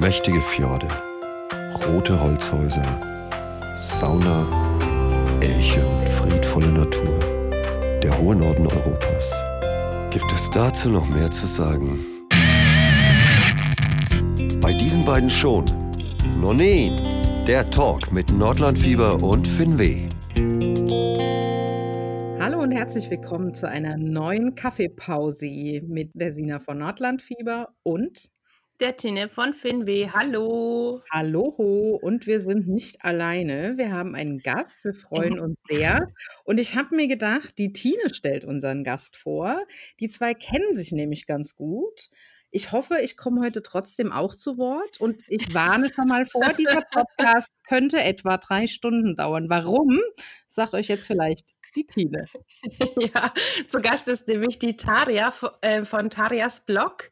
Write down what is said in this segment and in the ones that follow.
Mächtige Fjorde, rote Holzhäuser, Sauna, Elche und friedvolle Natur. Der hohe Norden Europas. Gibt es dazu noch mehr zu sagen? Bei diesen beiden schon. Nonin, der Talk mit Nordlandfieber und Finweh. Hallo und herzlich willkommen zu einer neuen Kaffeepause mit der Sina von Nordlandfieber und der Tine von Finweh. Hallo. Hallo und wir sind nicht alleine. Wir haben einen Gast. Wir freuen uns sehr. Und ich habe mir gedacht, die Tine stellt unseren Gast vor. Die zwei kennen sich nämlich ganz gut. Ich hoffe, ich komme heute trotzdem auch zu Wort und ich warne schon mal vor, dieser Podcast könnte etwa drei Stunden dauern. Warum? Sagt euch jetzt vielleicht die Tine. Ja, zu Gast ist nämlich die Taria äh, von Tarias Blog.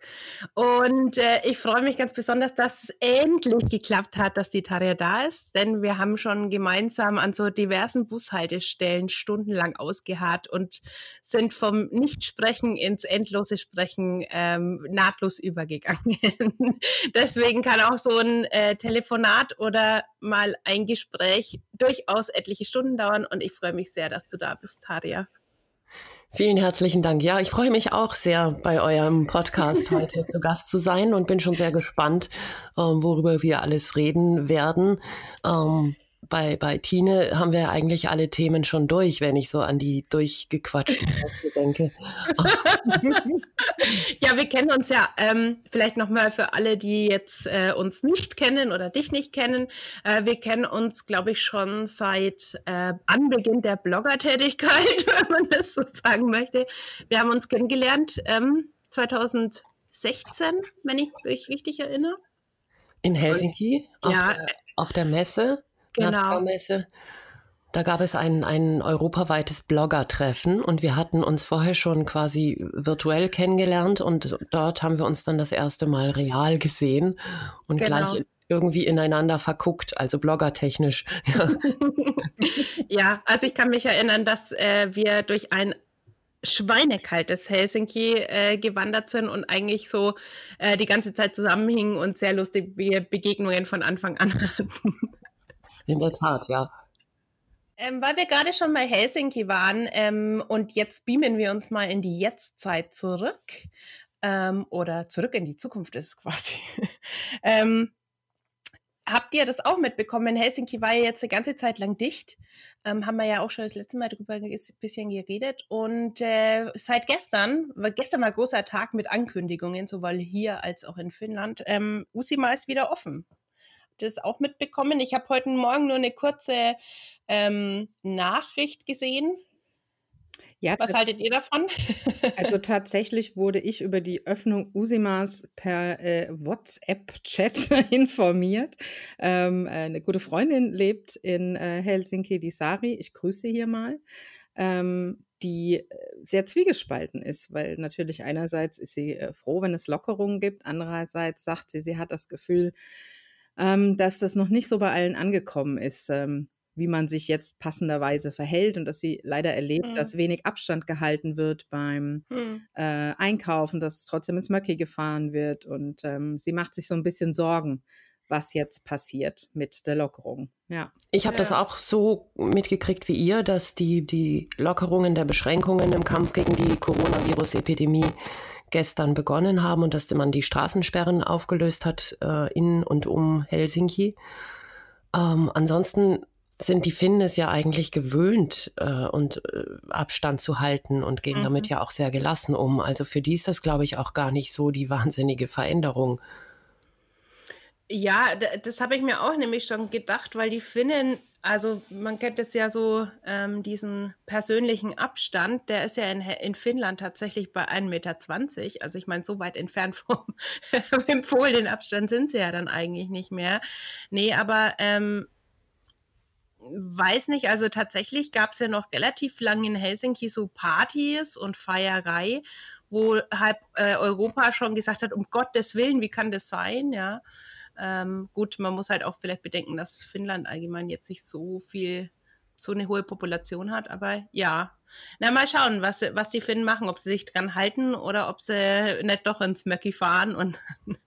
Und äh, ich freue mich ganz besonders, dass es endlich geklappt hat, dass die Taria da ist. Denn wir haben schon gemeinsam an so diversen Bushaltestellen stundenlang ausgeharrt und sind vom Nichtsprechen ins endlose Sprechen ähm, nahtlos übergegangen. Deswegen kann auch so ein äh, Telefonat oder mal ein Gespräch durchaus etliche Stunden dauern. Und ich freue mich sehr, dass du da bist, Taria. Vielen herzlichen Dank. Ja, ich freue mich auch sehr, bei eurem Podcast heute zu Gast zu sein und bin schon sehr gespannt, ähm, worüber wir alles reden werden. Ähm, bei, bei Tine haben wir eigentlich alle Themen schon durch, wenn ich so an die durchgequatschten Texte denke. ja, wir kennen uns ja ähm, vielleicht nochmal für alle, die jetzt äh, uns nicht kennen oder dich nicht kennen. Äh, wir kennen uns, glaube ich, schon seit äh, Anbeginn der Bloggertätigkeit, wenn man das so sagen möchte. Wir haben uns kennengelernt ähm, 2016, wenn ich mich richtig erinnere. In Helsinki? Auf, ja. Auf der Messe? Genau. Messe. Da gab es ein, ein europaweites Blogger-Treffen und wir hatten uns vorher schon quasi virtuell kennengelernt und dort haben wir uns dann das erste Mal real gesehen und genau. gleich irgendwie ineinander verguckt, also bloggertechnisch. Ja. ja, also ich kann mich erinnern, dass äh, wir durch ein schweinekaltes Helsinki äh, gewandert sind und eigentlich so äh, die ganze Zeit zusammenhingen und sehr lustige Begegnungen von Anfang an hatten. In der Tat, ja. Ähm, weil wir gerade schon bei Helsinki waren ähm, und jetzt beamen wir uns mal in die Jetztzeit zurück ähm, oder zurück in die Zukunft ist es quasi. Ähm, habt ihr das auch mitbekommen? Helsinki war ja jetzt eine ganze Zeit lang dicht. Ähm, haben wir ja auch schon das letzte Mal darüber ein bisschen geredet. Und äh, seit gestern, war gestern mal großer Tag mit Ankündigungen, sowohl hier als auch in Finnland. Ähm, Usima ist wieder offen das auch mitbekommen. Ich habe heute Morgen nur eine kurze ähm, Nachricht gesehen. Ja, Was haltet ihr davon? also tatsächlich wurde ich über die Öffnung Usimas per äh, WhatsApp-Chat informiert. Ähm, äh, eine gute Freundin lebt in äh, Helsinki, die Sari. Ich grüße hier mal. Ähm, die äh, sehr zwiegespalten ist, weil natürlich einerseits ist sie äh, froh, wenn es Lockerungen gibt, andererseits sagt sie, sie hat das Gefühl, ähm, dass das noch nicht so bei allen angekommen ist, ähm, wie man sich jetzt passenderweise verhält und dass sie leider erlebt, mhm. dass wenig Abstand gehalten wird beim mhm. äh, Einkaufen, dass trotzdem ins Möcki gefahren wird und ähm, sie macht sich so ein bisschen Sorgen, was jetzt passiert mit der Lockerung. Ja. Ich habe ja. das auch so mitgekriegt wie ihr, dass die, die Lockerungen der Beschränkungen im Kampf gegen die Coronavirus-Epidemie gestern begonnen haben und dass man die Straßensperren aufgelöst hat äh, in und um Helsinki. Ähm, ansonsten sind die Finnen es ja eigentlich gewöhnt äh, und äh, Abstand zu halten und gehen mhm. damit ja auch sehr gelassen um. Also für die ist das, glaube ich, auch gar nicht so die wahnsinnige Veränderung. Ja, das habe ich mir auch nämlich schon gedacht, weil die Finnen also man kennt es ja so, ähm, diesen persönlichen Abstand, der ist ja in, in Finnland tatsächlich bei 1,20 Meter. Also ich meine, so weit entfernt vom empfohlenen Abstand sind sie ja dann eigentlich nicht mehr. Nee, aber ähm, weiß nicht, also tatsächlich gab es ja noch relativ lange in Helsinki so Partys und Feierei, wo halb äh, Europa schon gesagt hat, um Gottes Willen, wie kann das sein, ja. Ähm, gut, man muss halt auch vielleicht bedenken, dass Finnland allgemein jetzt nicht so viel, so eine hohe Population hat, aber ja, Na, mal schauen, was, was die Finnen machen, ob sie sich dran halten oder ob sie nicht doch ins Möcki fahren und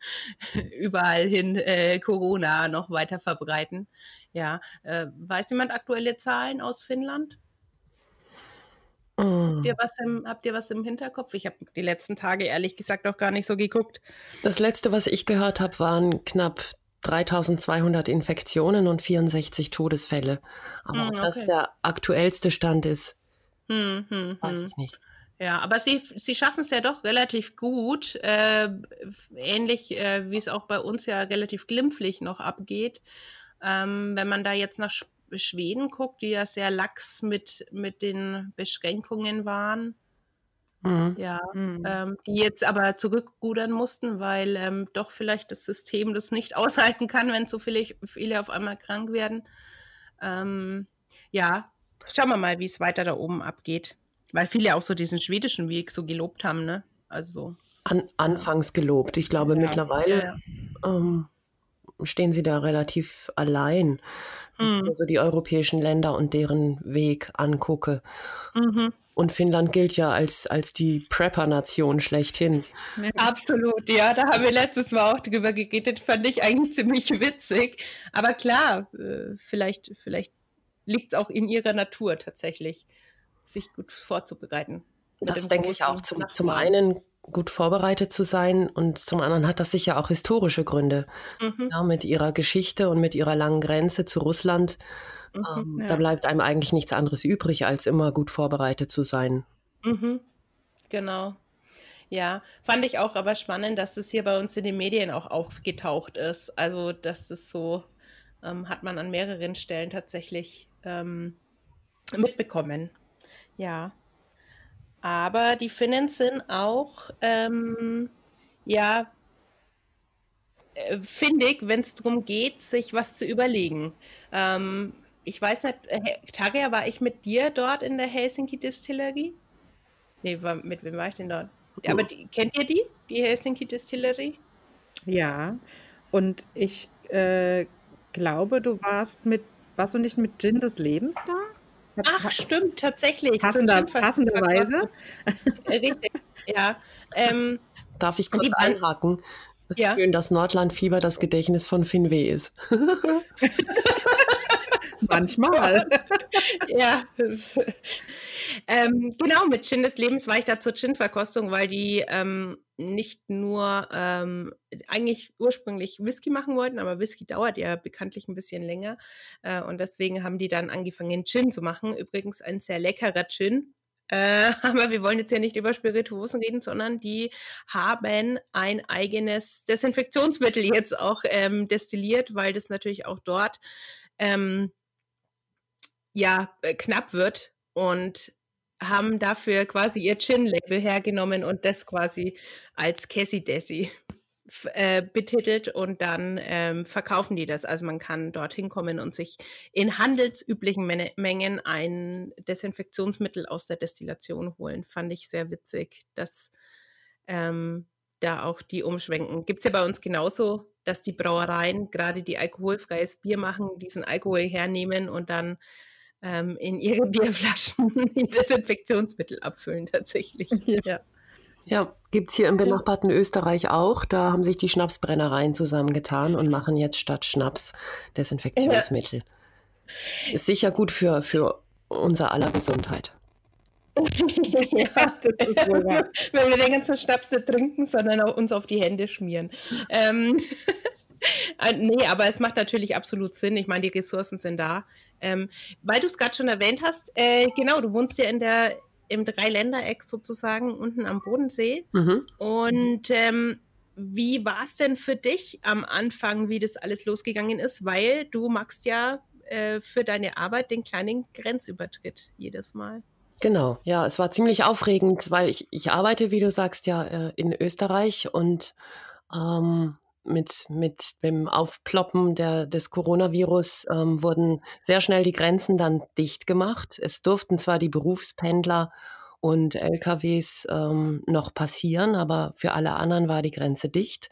überall hin äh, Corona noch weiter verbreiten. Ja, äh, weiß jemand aktuelle Zahlen aus Finnland? Habt ihr, mm. was im, habt ihr was im Hinterkopf? Ich habe die letzten Tage ehrlich gesagt auch gar nicht so geguckt. Das letzte, was ich gehört habe, waren knapp 3200 Infektionen und 64 Todesfälle. Aber mm, okay. ob das der aktuellste Stand ist, hm, hm, weiß hm. ich nicht. Ja, aber sie, sie schaffen es ja doch relativ gut, äh, ähnlich äh, wie es auch bei uns ja relativ glimpflich noch abgeht. Ähm, wenn man da jetzt nach Schweden guckt, die ja sehr lax mit, mit den Beschränkungen waren, Mhm. Ja, mhm. Ähm, die jetzt aber zurückrudern mussten, weil ähm, doch vielleicht das System das nicht aushalten kann, wenn so viele, viele auf einmal krank werden. Ähm, ja, schauen wir mal, wie es weiter da oben abgeht. Weil viele auch so diesen schwedischen Weg so gelobt haben, ne? Also. An, anfangs gelobt. Ich glaube, ja. mittlerweile ja, ja. Ähm, stehen sie da relativ allein. Mhm. Also die europäischen Länder und deren Weg angucke. Mhm. Und Finnland gilt ja als, als die Prepper-Nation schlechthin. Absolut, ja. Da haben wir letztes Mal auch drüber geredet. Fand ich eigentlich ziemlich witzig. Aber klar, äh, vielleicht, vielleicht liegt es auch in ihrer Natur tatsächlich, sich gut vorzubereiten. Das denke ich auch. Zum, zum einen gut vorbereitet zu sein und zum anderen hat das sicher auch historische Gründe. Mhm. Ja, mit ihrer Geschichte und mit ihrer langen Grenze zu Russland Mhm, ähm, ja. Da bleibt einem eigentlich nichts anderes übrig, als immer gut vorbereitet zu sein. Mhm. Genau. Ja, fand ich auch aber spannend, dass es hier bei uns in den Medien auch aufgetaucht ist. Also, das ist so, ähm, hat man an mehreren Stellen tatsächlich ähm, mitbekommen. Ja. Aber die Finnen sind auch, ähm, ja, äh, findig, wenn es darum geht, sich was zu überlegen. Ähm, ich weiß nicht, äh, Tarja, war ich mit dir dort in der Helsinki Distillerie? Nee, war, mit wem war ich denn dort? Oh. Aber die, kennt ihr die, die Helsinki Distillerie? Ja, und ich äh, glaube, du warst mit, warst du nicht mit Gin des Lebens da? Ach, stimmt, tatsächlich. Passender, passenderweise. Richtig, ja. Ähm, Darf ich kurz einhaken? Es ist ja. schön, dass Nordlandfieber das Gedächtnis von Finweh ist. Manchmal. ja. ähm, genau, mit Gin des Lebens war ich da zur Gin-Verkostung, weil die ähm, nicht nur ähm, eigentlich ursprünglich Whisky machen wollten, aber Whisky dauert ja bekanntlich ein bisschen länger. Äh, und deswegen haben die dann angefangen, Gin zu machen. Übrigens ein sehr leckerer Gin. Äh, aber wir wollen jetzt ja nicht über Spirituosen reden, sondern die haben ein eigenes Desinfektionsmittel jetzt auch ähm, destilliert, weil das natürlich auch dort ähm, ja äh, knapp wird und haben dafür quasi ihr Chin-Label hergenommen und das quasi als Cassie Desi äh, betitelt und dann ähm, verkaufen die das. Also man kann dorthin kommen und sich in handelsüblichen Men Mengen ein Desinfektionsmittel aus der Destillation holen. Fand ich sehr witzig, dass ähm, da auch die umschwenken. Gibt es ja bei uns genauso, dass die Brauereien, gerade die alkoholfreies Bier machen, diesen Alkohol hernehmen und dann ähm, in ihre Bierflaschen Desinfektionsmittel abfüllen tatsächlich. Ja. ja. Ja, gibt es hier im benachbarten Österreich auch. Da haben sich die Schnapsbrennereien zusammengetan und machen jetzt statt Schnaps Desinfektionsmittel. Ja. Ist sicher gut für, für unser aller Gesundheit. ja, das ist wohl wahr. Wenn wir den ganzen Schnaps nicht trinken, sondern auch uns auf die Hände schmieren. Ähm, äh, nee, aber es macht natürlich absolut Sinn. Ich meine, die Ressourcen sind da. Ähm, weil du es gerade schon erwähnt hast, äh, genau, du wohnst ja in der im Dreiländereck sozusagen unten am Bodensee. Mhm. Und ähm, wie war es denn für dich am Anfang, wie das alles losgegangen ist? Weil du magst ja äh, für deine Arbeit den kleinen Grenzübertritt jedes Mal. Genau, ja, es war ziemlich aufregend, weil ich, ich arbeite, wie du sagst, ja äh, in Österreich und ähm, mit, mit dem Aufploppen der, des Coronavirus ähm, wurden sehr schnell die Grenzen dann dicht gemacht. Es durften zwar die Berufspendler und LKWs ähm, noch passieren, aber für alle anderen war die Grenze dicht.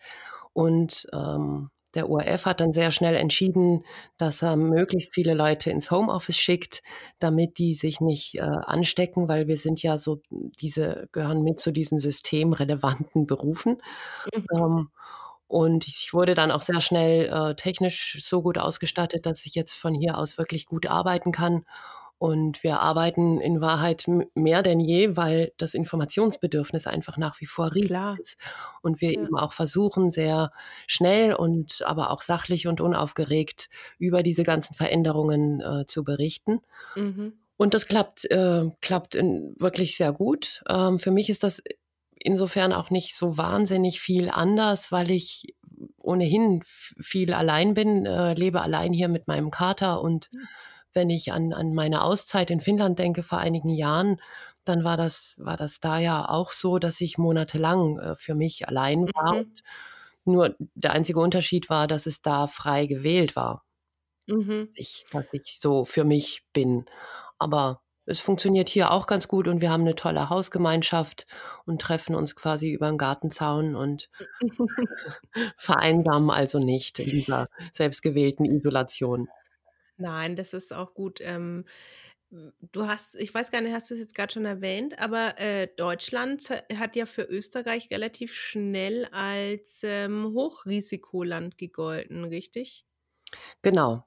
Und ähm, der ORF hat dann sehr schnell entschieden, dass er möglichst viele Leute ins Homeoffice schickt, damit die sich nicht äh, anstecken, weil wir sind ja so, diese gehören mit zu diesen systemrelevanten Berufen. Mhm. Ähm, und ich wurde dann auch sehr schnell äh, technisch so gut ausgestattet, dass ich jetzt von hier aus wirklich gut arbeiten kann. Und wir arbeiten in Wahrheit mehr denn je, weil das Informationsbedürfnis einfach nach wie vor riesig Klar. ist. Und wir ja. eben auch versuchen, sehr schnell und aber auch sachlich und unaufgeregt über diese ganzen Veränderungen äh, zu berichten. Mhm. Und das klappt, äh, klappt wirklich sehr gut. Ähm, für mich ist das insofern auch nicht so wahnsinnig viel anders, weil ich ohnehin viel allein bin, äh, lebe allein hier mit meinem Kater und hm. wenn ich an, an meine Auszeit in Finnland denke vor einigen Jahren, dann war das, war das da ja auch so, dass ich monatelang äh, für mich allein war. Mhm. nur der einzige Unterschied war, dass es da frei gewählt war. Mhm. Dass, ich, dass ich so für mich bin. Aber es funktioniert hier auch ganz gut und wir haben eine tolle Hausgemeinschaft und treffen uns quasi über den Gartenzaun und vereinsamen also nicht in dieser selbstgewählten Isolation. Nein, das ist auch gut. Ähm, du hast, ich weiß gar nicht, hast du es jetzt gerade schon erwähnt, aber äh, Deutschland hat ja für Österreich relativ schnell als ähm, Hochrisikoland gegolten, richtig? Genau,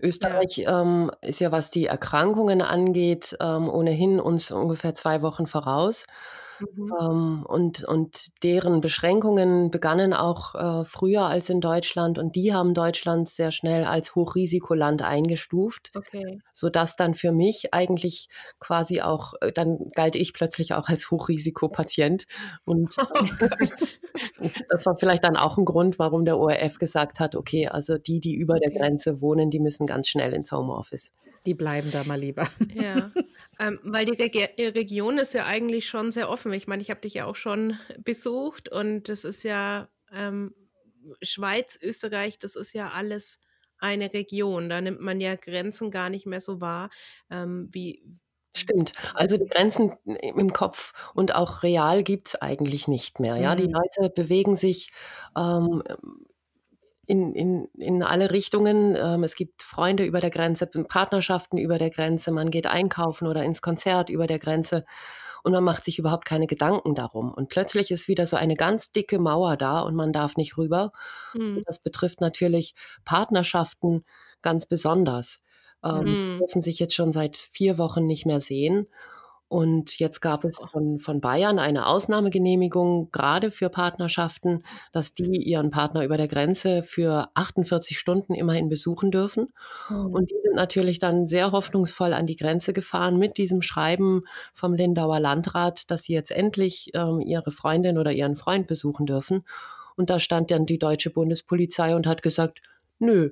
Österreich ja. Ähm, ist ja, was die Erkrankungen angeht, ähm, ohnehin uns ungefähr zwei Wochen voraus. Mhm. Ähm, und, und deren Beschränkungen begannen auch äh, früher als in Deutschland und die haben Deutschland sehr schnell als Hochrisikoland eingestuft, okay. sodass dann für mich eigentlich quasi auch, äh, dann galt ich plötzlich auch als Hochrisikopatient und oh das war vielleicht dann auch ein Grund, warum der ORF gesagt hat, okay, also die, die über okay. der Grenze wohnen, die müssen ganz schnell ins Homeoffice. Die bleiben da mal lieber. Ja, ähm, weil die Reg Region ist ja eigentlich schon sehr offen. Ich meine, ich habe dich ja auch schon besucht und das ist ja ähm, Schweiz, Österreich, das ist ja alles eine Region. Da nimmt man ja Grenzen gar nicht mehr so wahr, ähm, wie, Stimmt. Also die Grenzen im Kopf und auch real gibt es eigentlich nicht mehr. Ja, die mhm. Leute bewegen sich ähm, in, in, in alle Richtungen. Ähm, es gibt Freunde über der Grenze, Partnerschaften über der Grenze, man geht einkaufen oder ins Konzert über der Grenze und man macht sich überhaupt keine Gedanken darum. Und plötzlich ist wieder so eine ganz dicke Mauer da und man darf nicht rüber. Mhm. das betrifft natürlich Partnerschaften ganz besonders. Ähm, mhm. dürfen sich jetzt schon seit vier Wochen nicht mehr sehen. Und jetzt gab es von, von Bayern eine Ausnahmegenehmigung, gerade für Partnerschaften, dass die ihren Partner über der Grenze für 48 Stunden immerhin besuchen dürfen. Mhm. Und die sind natürlich dann sehr hoffnungsvoll an die Grenze gefahren mit diesem Schreiben vom Lindauer Landrat, dass sie jetzt endlich ähm, ihre Freundin oder ihren Freund besuchen dürfen. Und da stand dann die deutsche Bundespolizei und hat gesagt, nö,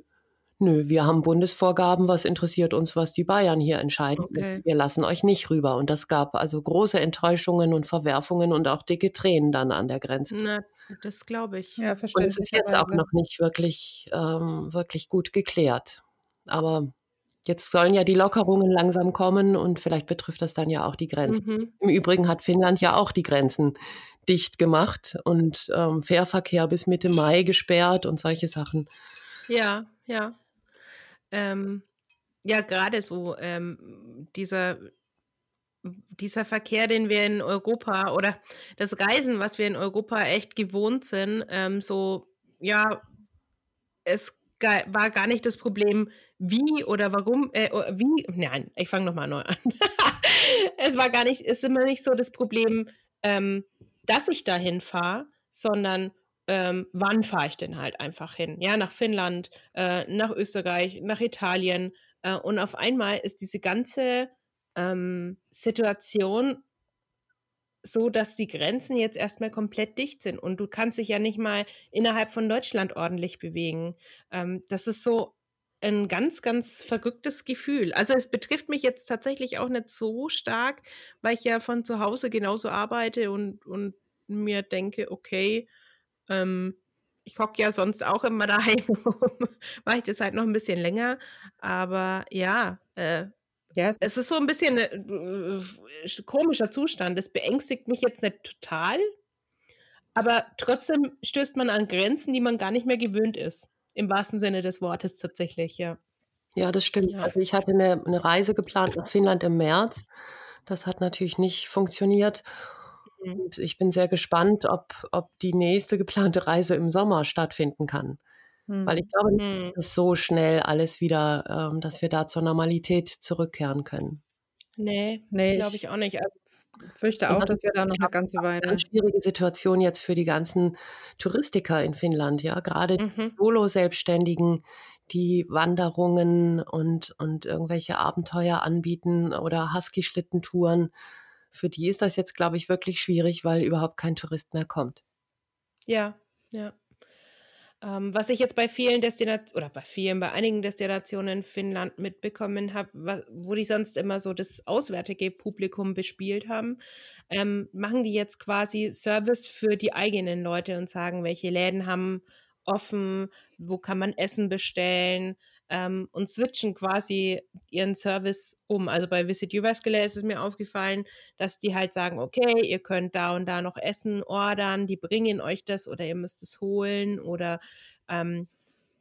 Nö, wir haben Bundesvorgaben, was interessiert uns, was die Bayern hier entscheiden. Okay. Wir lassen euch nicht rüber. Und das gab also große Enttäuschungen und Verwerfungen und auch dicke Tränen dann an der Grenze. Na, das glaube ich. Ja, verstehe. Und es ist jetzt auch noch nicht wirklich, ähm, wirklich gut geklärt. Aber jetzt sollen ja die Lockerungen langsam kommen und vielleicht betrifft das dann ja auch die Grenzen. Mhm. Im Übrigen hat Finnland ja auch die Grenzen dicht gemacht und ähm, Fährverkehr bis Mitte Mai gesperrt und solche Sachen. Ja, ja. Ähm, ja, gerade so ähm, dieser, dieser Verkehr, den wir in Europa oder das Reisen, was wir in Europa echt gewohnt sind, ähm, so, ja, es war gar nicht das Problem, wie oder warum, äh, wie, nein, ich fange nochmal neu an. es war gar nicht, ist immer nicht so das Problem, ähm, dass ich dahin fahre, sondern ähm, wann fahre ich denn halt einfach hin? Ja, nach Finnland, äh, nach Österreich, nach Italien. Äh, und auf einmal ist diese ganze ähm, Situation so, dass die Grenzen jetzt erstmal komplett dicht sind und du kannst dich ja nicht mal innerhalb von Deutschland ordentlich bewegen. Ähm, das ist so ein ganz, ganz verrücktes Gefühl. Also es betrifft mich jetzt tatsächlich auch nicht so stark, weil ich ja von zu Hause genauso arbeite und, und mir denke, okay, ähm, ich hocke ja sonst auch immer daheim, mache ich das halt noch ein bisschen länger. Aber ja, äh, yes. es ist so ein bisschen ein äh, komischer Zustand. Es beängstigt mich jetzt nicht total, aber trotzdem stößt man an Grenzen, die man gar nicht mehr gewöhnt ist. Im wahrsten Sinne des Wortes tatsächlich, ja. Ja, das stimmt. Ja. Also ich hatte eine, eine Reise geplant nach Finnland im März. Das hat natürlich nicht funktioniert. Und ich bin sehr gespannt, ob, ob die nächste geplante Reise im Sommer stattfinden kann. Mhm. Weil ich glaube nicht, mhm. dass so schnell alles wieder, ähm, dass wir da zur Normalität zurückkehren können. Nee, nee glaube ich auch nicht. Also fürchte auch, dass wir da noch eine ganze Weile. Eine schwierige Situation jetzt für die ganzen Touristiker in Finnland, ja. Gerade mhm. die Solo-Selbstständigen, die Wanderungen und, und irgendwelche Abenteuer anbieten oder Husky-Schlittentouren. Für die ist das jetzt, glaube ich, wirklich schwierig, weil überhaupt kein Tourist mehr kommt. Ja, ja. Ähm, was ich jetzt bei vielen Destinationen oder bei vielen, bei einigen Destinationen in Finnland mitbekommen habe, wo die sonst immer so das auswärtige Publikum bespielt haben, ähm, machen die jetzt quasi Service für die eigenen Leute und sagen, welche Läden haben offen, wo kann man Essen bestellen, ähm, und switchen quasi ihren Service um. Also bei Visit Uvascular ist es mir aufgefallen, dass die halt sagen, okay, ihr könnt da und da noch Essen ordern, die bringen euch das oder ihr müsst es holen oder ähm,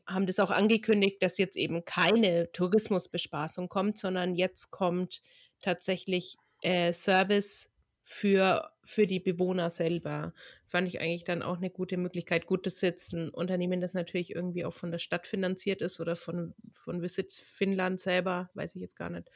haben das auch angekündigt, dass jetzt eben keine Tourismusbespaßung kommt, sondern jetzt kommt tatsächlich äh, Service für, für die Bewohner selber. Fand ich eigentlich dann auch eine gute Möglichkeit. Gut, das ist jetzt ein Unternehmen, das natürlich irgendwie auch von der Stadt finanziert ist oder von, von Visit Finnland selber, weiß ich jetzt gar nicht.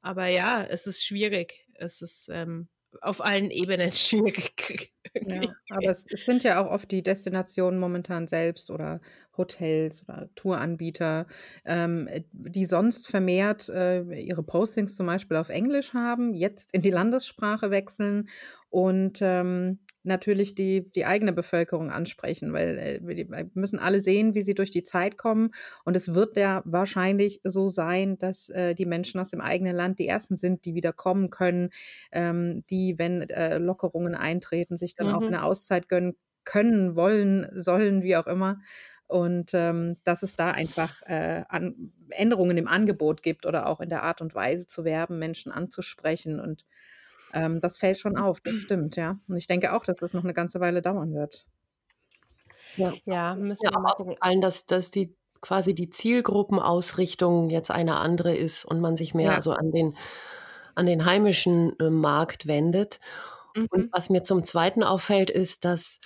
Aber ja, es ist schwierig. Es ist ähm, auf allen Ebenen schwierig. Ja, aber es, es, sind ja auch oft die Destinationen momentan selbst oder Hotels oder Touranbieter, ähm, die sonst vermehrt äh, ihre Postings zum Beispiel auf Englisch haben, jetzt in die Landessprache wechseln und ähm, natürlich die, die eigene Bevölkerung ansprechen, weil äh, wir müssen alle sehen, wie sie durch die Zeit kommen. Und es wird ja wahrscheinlich so sein, dass äh, die Menschen aus dem eigenen Land die Ersten sind, die wieder kommen können, ähm, die, wenn äh, Lockerungen eintreten, sich dann mhm. auch eine Auszeit gönnen können, wollen, sollen, wie auch immer. Und ähm, dass es da einfach äh, Änderungen im Angebot gibt oder auch in der Art und Weise zu werben, Menschen anzusprechen und ähm, das fällt schon auf, das stimmt, ja. Und ich denke auch, dass das noch eine ganze Weile dauern wird. Ja, ja müssen wir mal gucken. Allen, dass, dass die quasi die Zielgruppenausrichtung jetzt eine andere ist und man sich mehr ja. so an den, an den heimischen äh, Markt wendet. Mhm. Und was mir zum Zweiten auffällt, ist, dass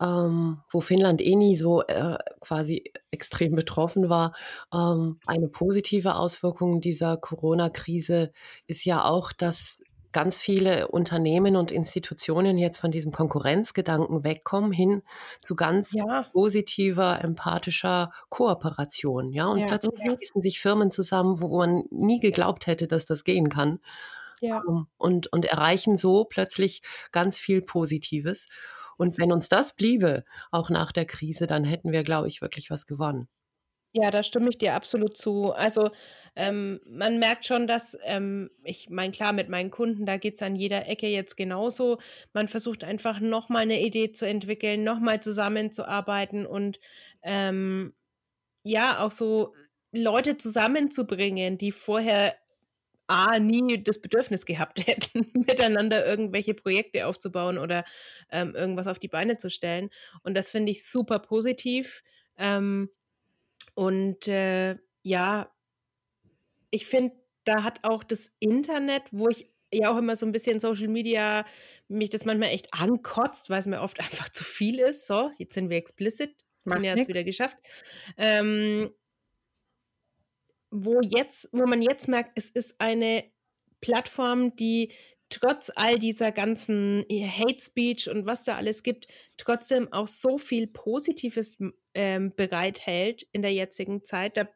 ähm, wo Finnland eh nie so äh, quasi extrem betroffen war. Ähm, eine positive Auswirkung dieser Corona-Krise ist ja auch, dass ganz viele Unternehmen und Institutionen jetzt von diesem Konkurrenzgedanken wegkommen hin zu ganz ja. positiver, empathischer Kooperation. Ja, und ja. plötzlich schließen sich Firmen zusammen, wo man nie geglaubt hätte, dass das gehen kann. Ja. Um, und, und erreichen so plötzlich ganz viel Positives. Und wenn uns das bliebe, auch nach der Krise, dann hätten wir, glaube ich, wirklich was gewonnen. Ja, da stimme ich dir absolut zu. Also, ähm, man merkt schon, dass, ähm, ich meine, klar, mit meinen Kunden, da geht es an jeder Ecke jetzt genauso. Man versucht einfach nochmal eine Idee zu entwickeln, nochmal zusammenzuarbeiten und ähm, ja, auch so Leute zusammenzubringen, die vorher A, nie das Bedürfnis gehabt hätten, miteinander irgendwelche Projekte aufzubauen oder ähm, irgendwas auf die Beine zu stellen. Und das finde ich super positiv. Ähm, und äh, ja, ich finde, da hat auch das Internet, wo ich ja auch immer so ein bisschen Social Media mich das manchmal echt ankotzt, weil es mir oft einfach zu viel ist. So, jetzt sind wir explicit. Tina hat es wieder geschafft. Ähm, wo jetzt, wo man jetzt merkt, es ist eine Plattform, die trotz all dieser ganzen Hate Speech und was da alles gibt, trotzdem auch so viel Positives ähm, bereithält in der jetzigen Zeit. Da,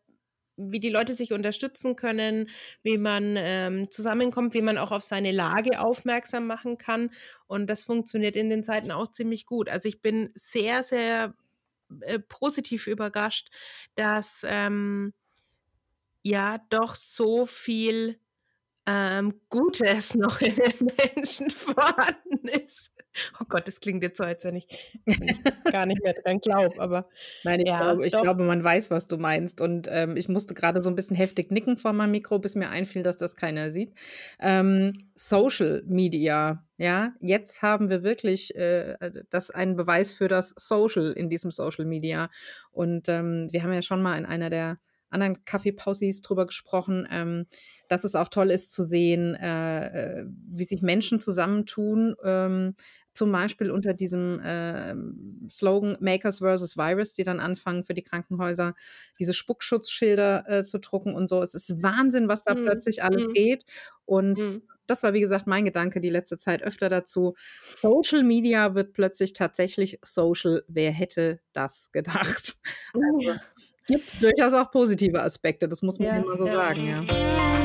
wie die Leute sich unterstützen können, wie man ähm, zusammenkommt, wie man auch auf seine Lage aufmerksam machen kann. Und das funktioniert in den Zeiten auch ziemlich gut. Also ich bin sehr, sehr äh, positiv überrascht, dass ähm, ja doch so viel ähm, Gutes noch in den Menschen vorhanden ist. Oh Gott, das klingt jetzt so, als wenn ich, gar nicht mehr dran glaube, aber Nein, ich, ja, glaube, ich doch. glaube, man weiß, was du meinst. Und ähm, ich musste gerade so ein bisschen heftig nicken vor meinem Mikro, bis mir einfiel, dass das keiner sieht. Ähm, Social Media, ja, jetzt haben wir wirklich äh, das einen Beweis für das Social in diesem Social Media. Und ähm, wir haben ja schon mal in einer der anderen Kaffeepausis drüber gesprochen, ähm, dass es auch toll ist zu sehen, äh, äh wie sich Menschen zusammentun, ähm, zum Beispiel unter diesem äh, Slogan Makers versus Virus, die dann anfangen für die Krankenhäuser, diese Spuckschutzschilder äh, zu drucken und so. Es ist Wahnsinn, was da mhm. plötzlich alles mhm. geht. Und mhm. das war, wie gesagt, mein Gedanke die letzte Zeit öfter dazu. Social Media wird plötzlich tatsächlich social. Wer hätte das gedacht? Also, gibt durchaus auch positive Aspekte, das muss man ja, immer so sagen, ja.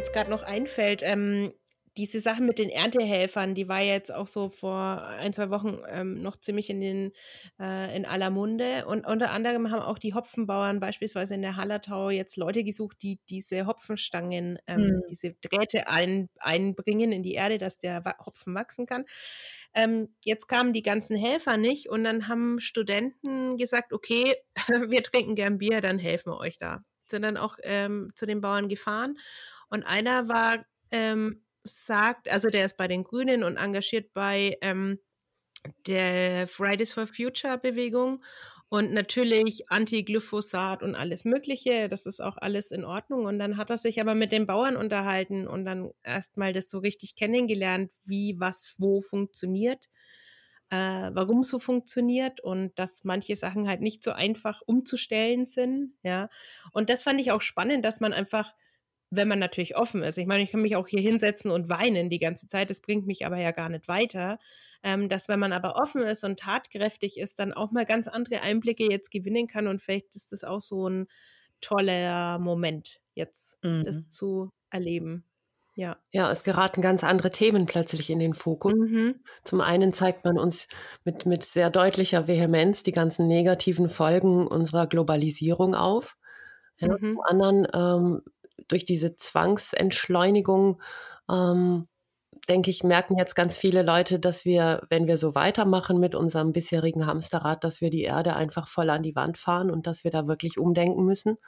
Jetzt gerade noch einfällt, ähm, diese Sache mit den Erntehelfern, die war jetzt auch so vor ein, zwei Wochen ähm, noch ziemlich in, den, äh, in aller Munde. Und unter anderem haben auch die Hopfenbauern beispielsweise in der Hallertau jetzt Leute gesucht, die diese Hopfenstangen, ähm, mhm. diese Drähte ein, einbringen in die Erde, dass der Hopfen wachsen kann. Ähm, jetzt kamen die ganzen Helfer nicht und dann haben Studenten gesagt, okay, wir trinken gern Bier, dann helfen wir euch da sind dann auch ähm, zu den Bauern gefahren. Und einer war, ähm, sagt, also der ist bei den Grünen und engagiert bei ähm, der Fridays for Future Bewegung und natürlich Anti-Glyphosat und alles Mögliche. Das ist auch alles in Ordnung. Und dann hat er sich aber mit den Bauern unterhalten und dann erstmal das so richtig kennengelernt, wie was wo funktioniert äh, warum so funktioniert und dass manche Sachen halt nicht so einfach umzustellen sind, ja. Und das fand ich auch spannend, dass man einfach, wenn man natürlich offen ist, ich meine, ich kann mich auch hier hinsetzen und weinen die ganze Zeit, das bringt mich aber ja gar nicht weiter, ähm, dass wenn man aber offen ist und tatkräftig ist, dann auch mal ganz andere Einblicke jetzt gewinnen kann und vielleicht ist das auch so ein toller Moment jetzt, mhm. das zu erleben. Ja. Ja, es geraten ganz andere Themen plötzlich in den Fokus. Mhm. Zum einen zeigt man uns mit, mit sehr deutlicher Vehemenz die ganzen negativen Folgen unserer Globalisierung auf. Ja, mhm. Zum anderen ähm, durch diese Zwangsentschleunigung, ähm, denke ich, merken jetzt ganz viele Leute, dass wir, wenn wir so weitermachen mit unserem bisherigen Hamsterrad, dass wir die Erde einfach voll an die Wand fahren und dass wir da wirklich umdenken müssen.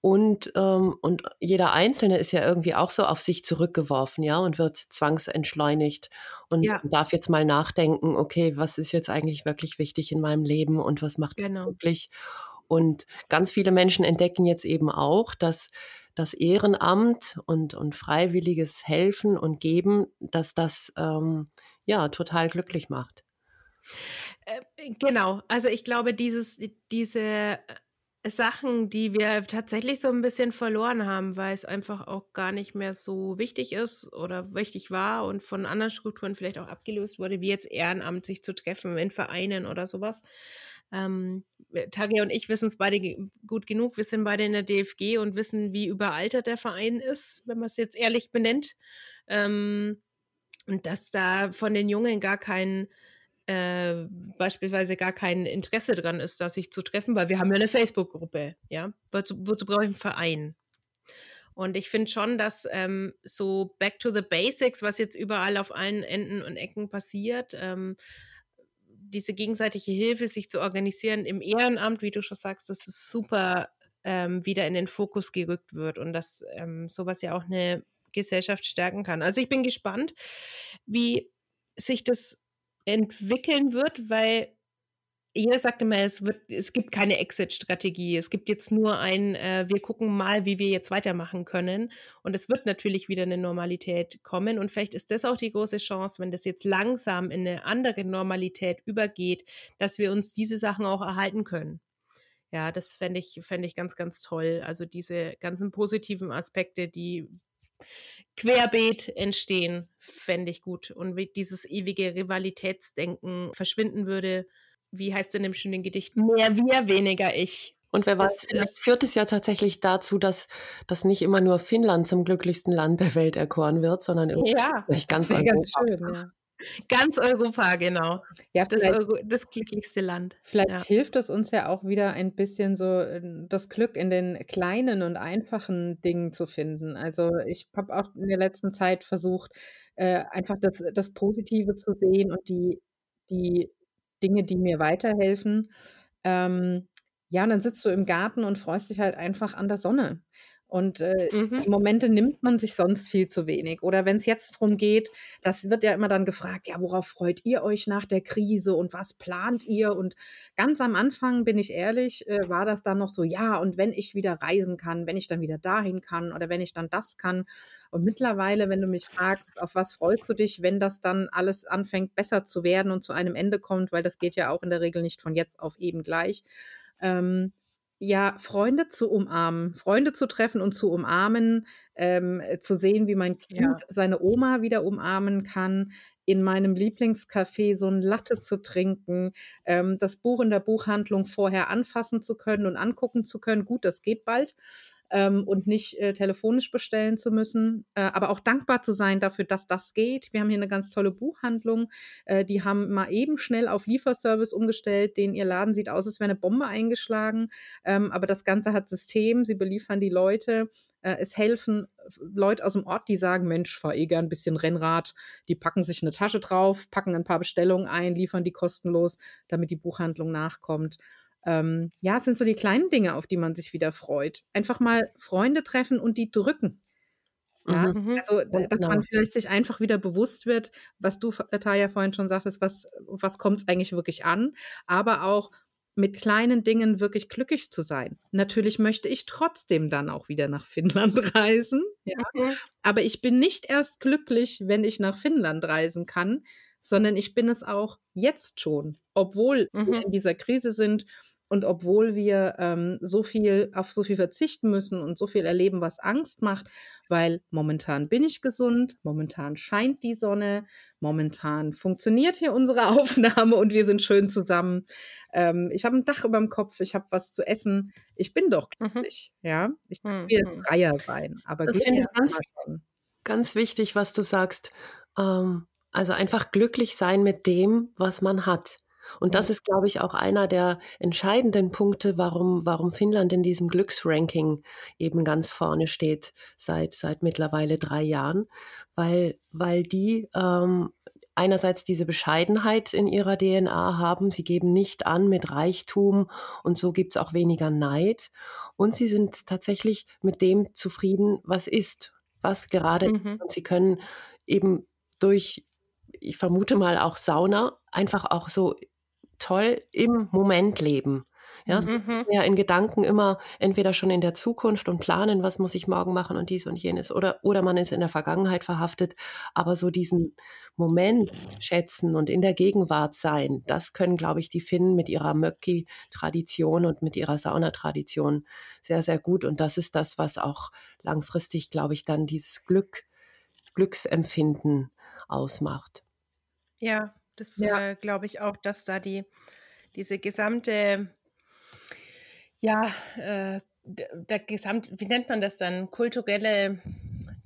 Und, ähm, und jeder Einzelne ist ja irgendwie auch so auf sich zurückgeworfen, ja, und wird zwangsentschleunigt und ja. darf jetzt mal nachdenken, okay, was ist jetzt eigentlich wirklich wichtig in meinem Leben und was macht genau. wirklich? Und ganz viele Menschen entdecken jetzt eben auch, dass das Ehrenamt und, und freiwilliges Helfen und Geben, dass das ähm, ja total glücklich macht. Äh, genau, also ich glaube, dieses, diese Sachen, die wir tatsächlich so ein bisschen verloren haben, weil es einfach auch gar nicht mehr so wichtig ist oder wichtig war und von anderen Strukturen vielleicht auch abgelöst wurde, wie jetzt Ehrenamt, sich zu treffen in Vereinen oder sowas. Ähm, Tage und ich wissen es beide gut genug. Wir sind beide in der DFG und wissen, wie überaltert der Verein ist, wenn man es jetzt ehrlich benennt. Ähm, und dass da von den Jungen gar kein äh, beispielsweise gar kein Interesse dran ist, da sich zu treffen, weil wir haben ja eine Facebook-Gruppe, ja. Wozu, wozu brauche ich einen Verein? Und ich finde schon, dass ähm, so Back to the Basics, was jetzt überall auf allen Enden und Ecken passiert, ähm, diese gegenseitige Hilfe, sich zu organisieren im Ehrenamt, wie du schon sagst, dass es super ähm, wieder in den Fokus gerückt wird und dass ähm, sowas ja auch eine Gesellschaft stärken kann. Also ich bin gespannt, wie sich das entwickeln wird, weil jeder sagt immer, es, wird, es gibt keine Exit-Strategie. Es gibt jetzt nur ein, äh, wir gucken mal, wie wir jetzt weitermachen können. Und es wird natürlich wieder eine Normalität kommen. Und vielleicht ist das auch die große Chance, wenn das jetzt langsam in eine andere Normalität übergeht, dass wir uns diese Sachen auch erhalten können. Ja, das fände ich, fänd ich ganz, ganz toll. Also diese ganzen positiven Aspekte, die querbeet entstehen, fände ich gut. Und wie dieses ewige Rivalitätsdenken verschwinden würde, wie heißt es in dem schönen Gedicht? Mehr wir, weniger ich. Und wer weiß, vielleicht führt es ja tatsächlich dazu, dass, dass nicht immer nur Finnland zum glücklichsten Land der Welt erkoren wird, sondern ja, vielleicht ganz Ganz schön, ja. Ganz Europa, genau. Ja, Das, Euro, das glücklichste Land. vielleicht Ja. hilft es uns ja auch wieder ein bisschen so äh, das Glück in den kleinen und einfachen Dingen zu finden. Also ich habe auch in der letzten Zeit versucht, äh, einfach das, das Positive zu sehen und die, die Dinge, die mir weiterhelfen. Ähm, ja, und dann sitzt du im Garten und freust dich halt einfach an der Sonne. Und äh, Mhm. die Momente nimmt man sich sonst viel zu wenig. Oder wenn es jetzt darum geht, das wird ja immer dann gefragt, ja, worauf freut ihr euch nach der Krise und was plant ihr? Und ganz am Anfang, bin ich ehrlich, äh, war das dann noch so, ja, und wenn ich wieder reisen kann, wenn ich dann wieder dahin kann oder wenn ich dann das kann. Und mittlerweile, wenn du mich fragst, auf was freust du dich, wenn das dann alles anfängt besser zu werden und zu einem Ende kommt, weil das geht ja auch in der Regel nicht von jetzt auf eben gleich. Ähm, ja, Freunde zu umarmen, Freunde zu treffen und zu umarmen, ähm, äh, zu sehen, wie mein Kind Ja. seine Oma wieder umarmen kann, in meinem Lieblingscafé so ein Latte zu trinken, ähm, das Buch in der Buchhandlung vorher anfassen zu können und angucken zu können. Gut, das geht bald. Ähm, und nicht äh, telefonisch bestellen zu müssen, äh, aber auch dankbar zu sein dafür, dass das geht. Wir haben hier eine ganz tolle Buchhandlung. Äh, die haben mal eben schnell auf Lieferservice umgestellt. Den ihr Laden sieht aus, als wäre eine Bombe eingeschlagen. Ähm, aber das Ganze hat System. Sie beliefern die Leute. Äh, es helfen Leute aus dem Ort, die sagen, Mensch, fahr eh gern ein bisschen Rennrad. Die packen sich eine Tasche drauf, packen ein paar Bestellungen ein, liefern die kostenlos, damit die Buchhandlung nachkommt. Ähm, ja, es sind so die kleinen Dinge, auf die man sich wieder freut. Einfach mal Freunde treffen und die drücken. Ja, Mhm. Mhm. also, da- dass Genau. man vielleicht sich einfach wieder bewusst wird, was du, äh, Taya, vorhin schon sagtest, was, was kommt es eigentlich wirklich an, aber auch mit kleinen Dingen wirklich glücklich zu sein. Natürlich möchte ich trotzdem dann auch wieder nach Finnland reisen, ja, Mhm. aber ich bin nicht erst glücklich, wenn ich nach Finnland reisen kann, sondern ich bin es auch jetzt schon, obwohl wir Mhm. in dieser Krise sind und obwohl wir ähm, so viel auf so viel verzichten müssen und so viel erleben, was Angst macht, weil momentan bin ich gesund, momentan scheint die Sonne, momentan funktioniert hier unsere Aufnahme und wir sind schön zusammen. Ähm, ich habe ein Dach über dem Kopf, ich habe was zu essen. Ich bin doch Mhm. glücklich, ja. Ich will wieder Mhm. freier sein, aber Das finde ich ganz-. Ganz wichtig, was du sagst. Ähm, also einfach glücklich sein mit dem, was man hat. Und das ist, glaube ich, auch einer der entscheidenden Punkte, warum, warum Finnland in diesem Glücksranking eben ganz vorne steht seit, seit mittlerweile drei Jahren, weil, weil die ähm, einerseits diese Bescheidenheit in ihrer DNA haben, sie geben nicht an mit Reichtum und so gibt es auch weniger Neid und sie sind tatsächlich mit dem zufrieden, was ist, was gerade ist. Mhm. Und sie können eben durch, ich vermute mal auch Sauna, einfach auch so toll im Moment leben. Ja, Mhm. ja in Gedanken immer entweder schon in der Zukunft und planen, was muss ich morgen machen und dies und jenes, oder, oder man ist in der Vergangenheit verhaftet, aber so diesen Moment schätzen und in der Gegenwart sein, das können, glaube ich, die Finnen mit ihrer Möcki-Tradition und mit ihrer Saunatradition sehr, sehr gut. Und das ist das, was auch langfristig, glaube ich, dann dieses Glück, Glücksempfinden ausmacht. Ja, das Ja. äh, glaube ich auch, dass da die diese gesamte, ja, äh, der, der gesamt, wie nennt man das dann, kulturelle,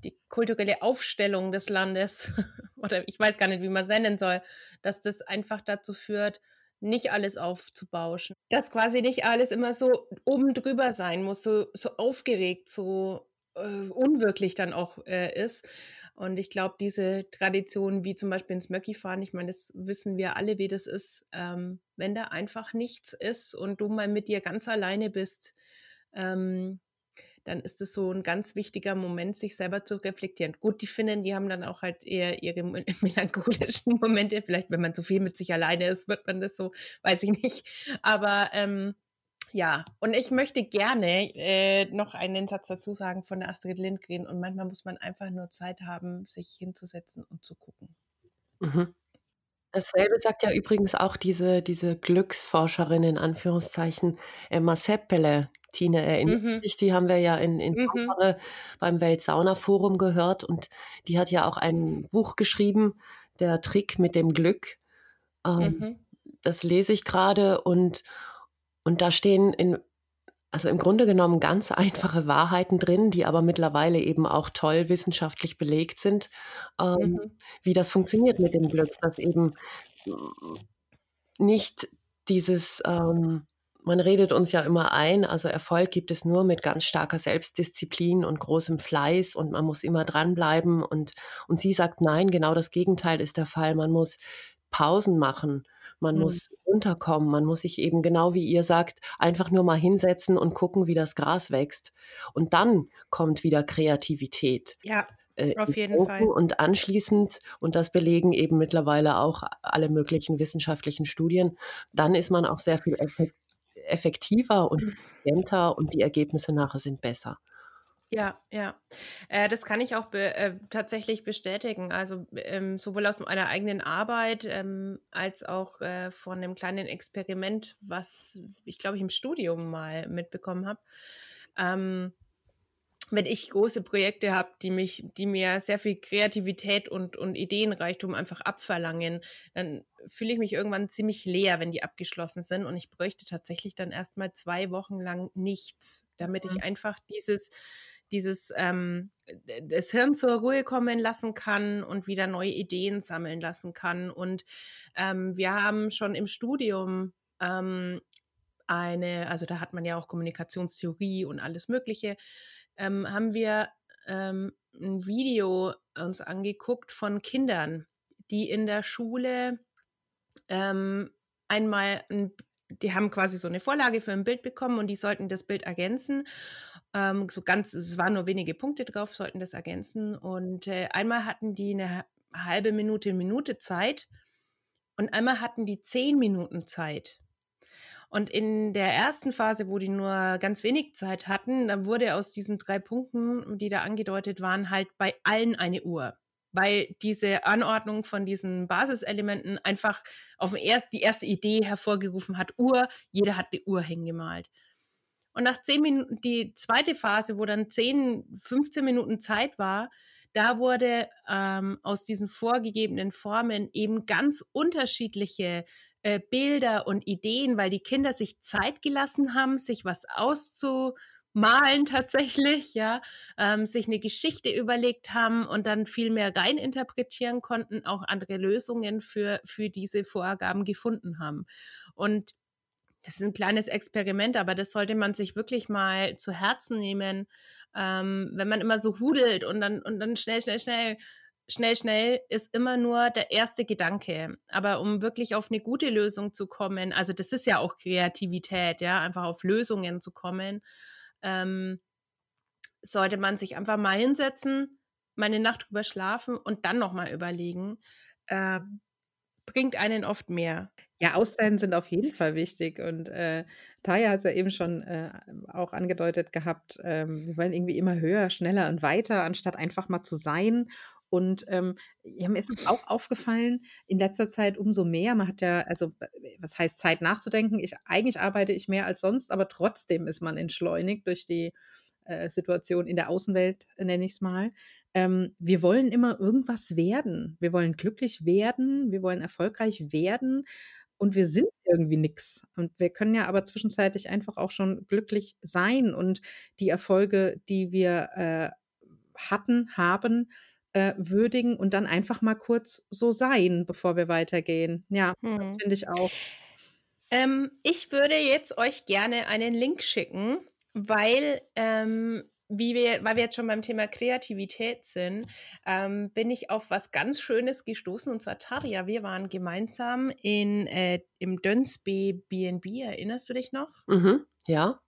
die kulturelle Aufstellung des Landes oder ich weiß gar nicht, wie man es nennen soll, dass das einfach dazu führt, nicht alles aufzubauschen. Dass quasi nicht alles immer so oben drüber sein muss, so, so aufgeregt, so äh, unwirklich dann auch äh, ist. Und ich glaube, diese Tradition, wie zum Beispiel ins Möcki fahren, ich meine, das wissen wir alle, wie das ist, ähm, wenn da einfach nichts ist und du mal mit dir ganz alleine bist, ähm, dann ist es so ein ganz wichtiger Moment, sich selber zu reflektieren. Gut, die Finnen, die haben dann auch halt eher ihre mel- melancholischen Momente. Vielleicht, wenn man zu viel mit sich alleine ist, wird man das so, weiß ich nicht. Aber ähm, ja, und ich möchte gerne äh, noch einen Satz dazu sagen von der Astrid Lindgren. Und manchmal muss man einfach nur Zeit haben, sich hinzusetzen und zu gucken. Mhm. Dasselbe sagt ja übrigens auch diese, diese Glücksforscherin in Anführungszeichen Emma Seppele. Tine erinnert Mhm. sich, die haben wir ja in, in Mhm. Beim Weltsaunaforum gehört und die hat ja auch ein Buch geschrieben, Der Trick mit dem Glück. Ähm, Mhm. das lese ich gerade und, und da stehen in, also im Grunde genommen ganz einfache Wahrheiten drin, die aber mittlerweile eben auch toll wissenschaftlich belegt sind, ähm, mhm. wie das funktioniert mit dem Glück, dass eben nicht dieses, ähm, man redet uns ja immer ein, also Erfolg gibt es nur mit ganz starker Selbstdisziplin und großem Fleiß und man muss immer dranbleiben und, und sie sagt nein, genau das Gegenteil ist der Fall. Man muss Pausen machen, man mhm. muss runterkommen, man muss sich eben genau wie ihr sagt, einfach nur mal hinsetzen und gucken, wie das Gras wächst. Und dann kommt wieder Kreativität. Ja. Äh, auf jeden Fall. Und anschließend, und das belegen eben mittlerweile auch alle möglichen wissenschaftlichen Studien, dann ist man auch sehr viel effektiver und mhm. effizienter und die Ergebnisse nachher sind besser. Ja, ja. Äh, das kann ich auch be äh, tatsächlich bestätigen. Also ähm, sowohl aus meiner eigenen Arbeit ähm, als auch äh, von einem kleinen Experiment, was ich glaube ich im Studium mal mitbekommen habe. Ähm, wenn ich große Projekte habe, die mich, die mir sehr viel Kreativität und, und Ideenreichtum einfach abverlangen, dann fühle ich mich irgendwann ziemlich leer, wenn die abgeschlossen sind. Und ich bräuchte tatsächlich dann erstmal zwei Wochen lang nichts, damit ich mhm. einfach dieses, dieses ähm, das Hirn zur Ruhe kommen lassen kann und wieder neue Ideen sammeln lassen kann. Und ähm, wir haben schon im Studium ähm, eine, also da hat man ja auch Kommunikationstheorie und alles Mögliche ähm, haben wir ähm, ein Video uns angeguckt von Kindern, die in der Schule ähm, einmal ein die haben quasi so eine Vorlage für ein Bild bekommen und die sollten das Bild ergänzen. Ähm, so ganz, es waren nur wenige Punkte drauf, sollten das ergänzen. Und äh, einmal hatten die eine halbe Minute, Minute Zeit und einmal hatten die zehn Minuten Zeit. Und in der ersten Phase, wo die nur ganz wenig Zeit hatten, dann wurde aus diesen drei Punkten, die da angedeutet waren, halt bei allen eine Uhr. Weil diese Anordnung von diesen Basiselementen einfach auf die erste Idee hervorgerufen hat, Uhr, jeder hat die Uhr hingemalt. Und nach zehn Minuten, die zweite Phase, wo dann 10, 15 Minuten Zeit war, da wurde ähm, aus diesen vorgegebenen Formen eben ganz unterschiedliche äh, Bilder und Ideen, weil die Kinder sich Zeit gelassen haben, sich was auszumalen tatsächlich, ja, ähm, sich eine Geschichte überlegt haben und dann viel mehr rein interpretieren konnten, auch andere Lösungen für, für diese Vorgaben gefunden haben. Und das ist ein kleines Experiment, aber das sollte man sich wirklich mal zu Herzen nehmen, ähm, wenn man immer so hudelt und dann, und dann schnell, schnell, schnell schnell, schnell ist immer nur der erste Gedanke. Aber um wirklich auf eine gute Lösung zu kommen, also das ist ja auch Kreativität, ja, einfach auf Lösungen zu kommen, ähm, sollte man sich einfach mal hinsetzen, mal eine Nacht drüber schlafen und dann nochmal überlegen. Äh, bringt einen oft mehr. Ja, Auszeiten sind auf jeden Fall wichtig. Und äh, Taya hat es ja eben schon äh, auch angedeutet gehabt, ähm, wir wollen irgendwie immer höher, schneller und weiter, anstatt einfach mal zu sein und ähm, mir ist es auch aufgefallen, in letzter Zeit umso mehr. Man hat ja, also, was heißt Zeit nachzudenken? Ich, eigentlich arbeite ich mehr als sonst, aber trotzdem ist man entschleunigt durch die äh, Situation in der Außenwelt, nenne ich es mal. Ähm, wir wollen immer irgendwas werden. Wir wollen glücklich werden, wir wollen erfolgreich werden und wir sind irgendwie nichts. Und wir können ja aber zwischenzeitlich einfach auch schon glücklich sein und die Erfolge, die wir äh, hatten, haben, äh, würdigen und dann einfach mal kurz so sein, bevor wir weitergehen. Ja, hm. finde ich auch. Ähm, ich würde jetzt euch gerne einen Link schicken, weil ähm, wie wir, weil wir jetzt schon beim Thema Kreativität sind, ähm, bin ich auf was ganz Schönes gestoßen und zwar Tarja. Wir waren gemeinsam in, äh, im Dönsby BNB, erinnerst du dich noch? Mhm, ja.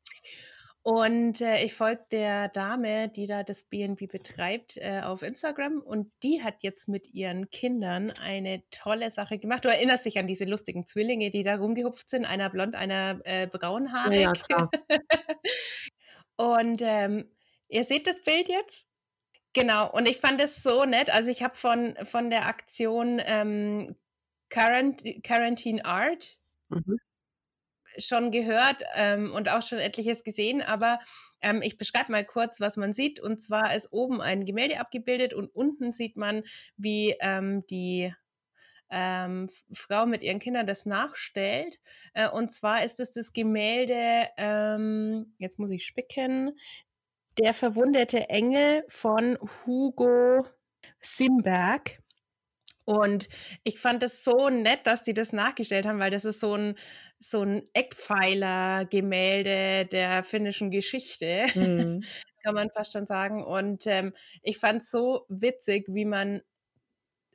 Und äh, ich folge der Dame, die da das BNB betreibt, äh, auf Instagram und die hat jetzt mit ihren Kindern eine tolle Sache gemacht. Du erinnerst dich an diese lustigen Zwillinge, die da rumgehupft sind, einer blond, einer äh, braunhaarig. Ja, klar. und ähm, ihr seht das Bild jetzt? Genau, und ich fand es so nett. Also ich habe von, von der Aktion ähm, Quarant Quarantine Art mhm schon gehört ähm, und auch schon etliches gesehen, aber ähm, ich beschreibe mal kurz, was man sieht. Und zwar ist oben ein Gemälde abgebildet und unten sieht man, wie ähm, die ähm, Frau mit ihren Kindern das nachstellt. Äh, und zwar ist es das Gemälde, ähm, jetzt muss ich spicken, Der verwundete Engel von Hugo Simberg. Und ich fand es so nett, dass die das nachgestellt haben, weil das ist so ein, so ein Eckpfeiler-Gemälde der finnischen Geschichte, mhm. kann man fast schon sagen. Und ähm, ich fand es so witzig, wie man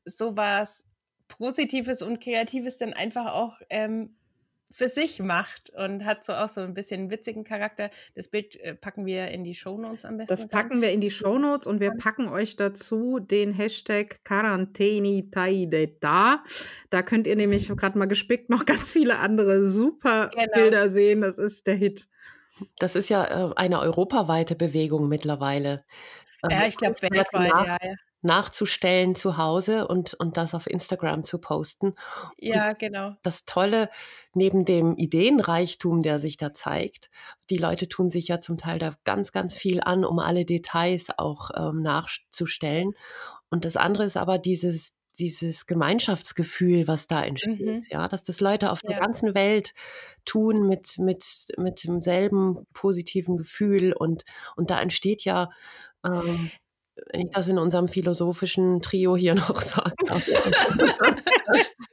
sowas Positives und Kreatives dann einfach auch ähm, für sich macht und hat so auch so ein bisschen witzigen Charakter. Das Bild äh, packen wir in die Shownotes am besten. Das packen wir in die Shownotes und wir packen euch dazu den Hashtag Quarantänitaideta. Da könnt ihr nämlich, ich habe gerade mal gespickt, noch ganz viele andere super genau. Bilder sehen. Das ist der Hit. Das ist ja äh, eine europaweite Bewegung mittlerweile. Ja, ich glaube weltweit, ja, ja nachzustellen zu Hause und, und das auf Instagram zu posten. Ja, und genau. Das Tolle, neben dem Ideenreichtum, der sich da zeigt, die Leute tun sich ja zum Teil da ganz, ganz viel an, um alle Details auch ähm, nachzustellen. Und das andere ist aber dieses, dieses Gemeinschaftsgefühl, was da entsteht, mhm. ja, dass das Leute auf ja. der ganzen Welt tun mit, mit, mit demselben positiven Gefühl und, und da entsteht ja ähm, wenn ich das in unserem philosophischen Trio hier noch sagen darf.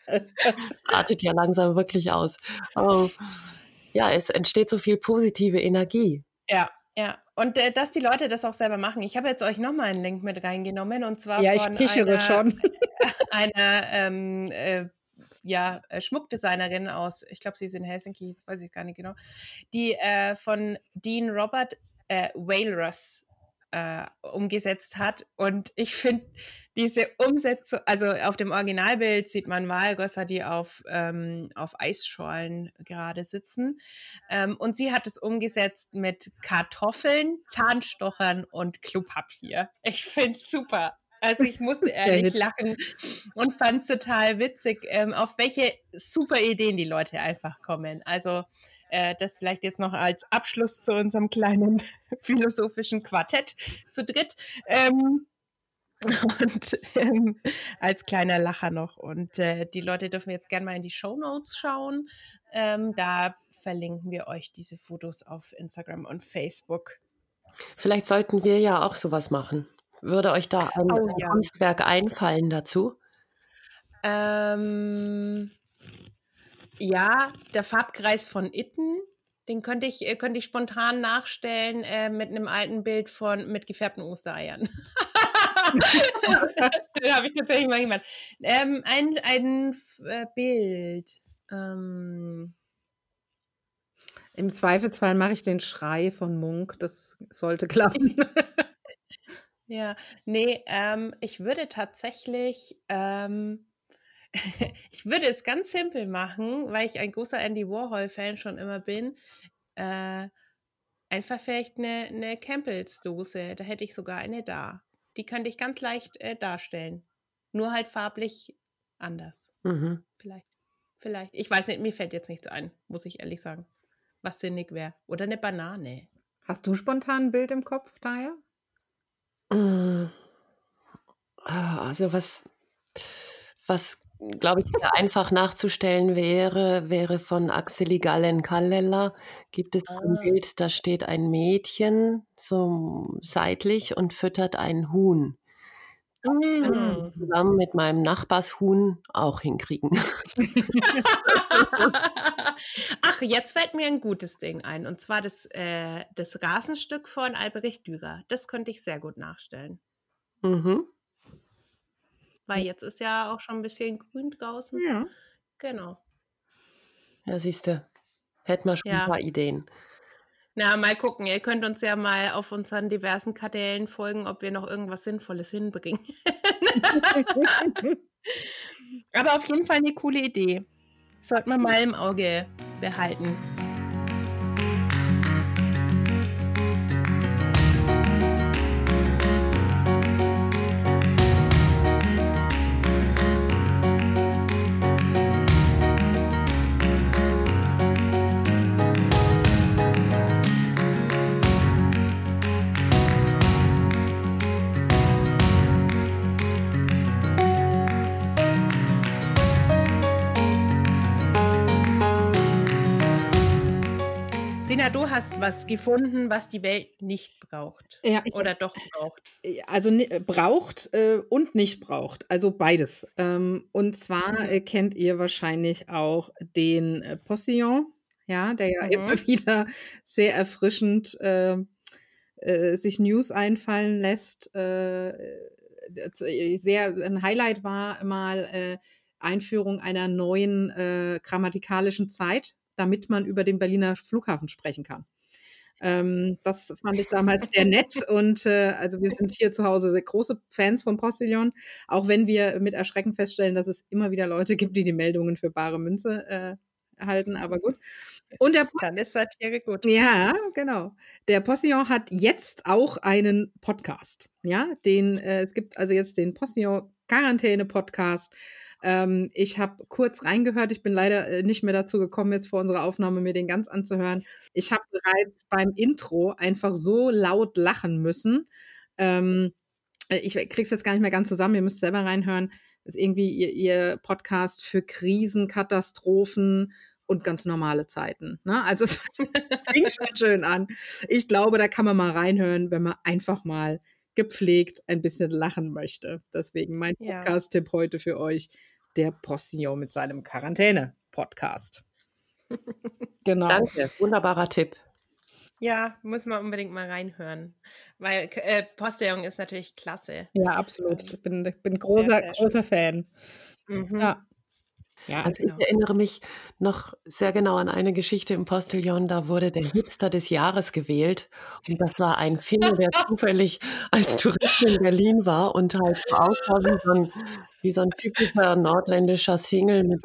Es artet ja langsam wirklich aus. Oh, ja, es entsteht so viel positive Energie. Ja, ja. Und äh, dass die Leute das auch selber machen. Ich habe jetzt euch nochmal einen Link mit reingenommen und zwar ja, von einer, schon. einer ähm, äh, ja, äh, Schmuckdesignerin aus, ich glaube, sie ist in Helsinki, jetzt weiß ich gar nicht genau, die äh, von Dean Robert äh, Walrus äh, umgesetzt hat. Und ich finde diese Umsetzung, also auf dem Originalbild sieht man Walgosser, die auf, ähm, auf Eisschollen gerade sitzen. Ähm, und sie hat es umgesetzt mit Kartoffeln, Zahnstochern und Klopapier. Ich finde es super. Also ich musste ehrlich lachen und fand es total witzig, ähm, auf welche super Ideen die Leute einfach kommen. Also das vielleicht jetzt noch als Abschluss zu unserem kleinen philosophischen Quartett zu dritt. Ähm, und ähm, als kleiner Lacher noch. Und äh, die Leute dürfen jetzt gerne mal in die Show Notes schauen. Ähm, da verlinken wir euch diese Fotos auf Instagram und Facebook. Vielleicht sollten wir ja auch sowas machen. Würde euch da ein, oh, ja. Kunstwerk einfallen dazu? Ähm, ja, der Farbkreis von Itten, den könnte ich, äh, könnte ich spontan nachstellen äh, mit einem alten Bild von mit gefärbten Ostereiern. den habe ich tatsächlich mal gemacht. Ähm, ein ein äh, Bild. Ähm. Im Zweifelsfall mache ich den Schrei von Munk. Das sollte klappen. ja, nee, ähm, ich würde tatsächlich ähm, ich würde es ganz simpel machen, weil ich ein großer Andy Warhol-Fan schon immer bin. Äh, einfach vielleicht eine, eine Campbells-Dose. Da hätte ich sogar eine da. Die könnte ich ganz leicht äh, darstellen. Nur halt farblich anders. Mhm. Vielleicht. Vielleicht. Ich weiß nicht, mir fällt jetzt nichts ein, muss ich ehrlich sagen. Was sinnig wäre. Oder eine Banane. Hast du spontan ein Bild im Kopf, Daya? Mm. Ah, also was, was glaube ich, sehr einfach nachzustellen wäre, wäre von Axeli Gallen Kallella. Gibt es ah. ein Bild, da steht ein Mädchen so seitlich und füttert ein Huhn. Mhm. Zusammen mit meinem Nachbarshuhn auch hinkriegen. Ach, jetzt fällt mir ein gutes Ding ein. Und zwar das, äh, das Rasenstück von Albrecht Dürer. Das könnte ich sehr gut nachstellen. Mhm. Weil jetzt ist ja auch schon ein bisschen grün draußen. Ja. Genau. Ja, siehst du. Hätten wir schon ja. ein paar Ideen. Na, mal gucken. Ihr könnt uns ja mal auf unseren diversen Kanälen folgen, ob wir noch irgendwas Sinnvolles hinbringen. Aber auf jeden Fall eine coole Idee. Sollte man mal im Auge behalten. Du hast was gefunden, was die Welt nicht braucht. Ja, Oder doch braucht. Also braucht äh, und nicht braucht. Also beides. Ähm, und zwar mhm. äh, kennt ihr wahrscheinlich auch den äh, Postillon, ja, der ja mhm. immer wieder sehr erfrischend ähm, äh, sich News einfallen lässt. Äh, äh, sehr ein Highlight war mal Einführung einer neuen grammatikalischen Zeit damit man über den Berliner Flughafen sprechen kann. Ähm, das fand ich damals sehr nett und äh, also wir sind hier zu Hause sehr große Fans vom Postillon, auch wenn wir mit Erschrecken feststellen, dass es immer wieder Leute gibt, die die Meldungen für bare Münze äh, halten, aber gut. Und der Dann ist Satire gut. Ja, genau. Der Postillon hat jetzt auch einen Podcast. Ja, den, äh, es gibt also jetzt den Postillon Quarantäne Podcast ähm, ich habe kurz reingehört. Ich bin leider äh, nicht mehr dazu gekommen, jetzt vor unserer Aufnahme mir den ganz anzuhören. Ich habe bereits beim Intro einfach so laut lachen müssen. Ähm, äh, ich krieg's jetzt gar nicht mehr ganz zusammen. Ihr müsst selber reinhören. Das ist irgendwie ihr, ihr Podcast für Krisen, Katastrophen und ganz normale Zeiten. Ne? Also es fing schon schön an. Ich glaube, da kann man mal reinhören, wenn man einfach mal gepflegt ein bisschen lachen möchte. Deswegen mein Podcast-Tipp heute für euch, der Postillon mit seinem Quarantäne-Podcast. genau. Danke, wunderbarer Tipp. Ja, muss man unbedingt mal reinhören. Weil äh, Postillon ist natürlich klasse. Ja, absolut. Ich bin, bin großer, sehr, sehr großer Fan. Mhm. Ja. Ja, also genau. ich erinnere mich noch sehr genau an eine Geschichte im Postillon, da wurde der Hipster des Jahres gewählt und das war ein Finne, der zufällig als Tourist in Berlin war und halt so aussah wie so ein, wie so ein typischer nordländischer Single mit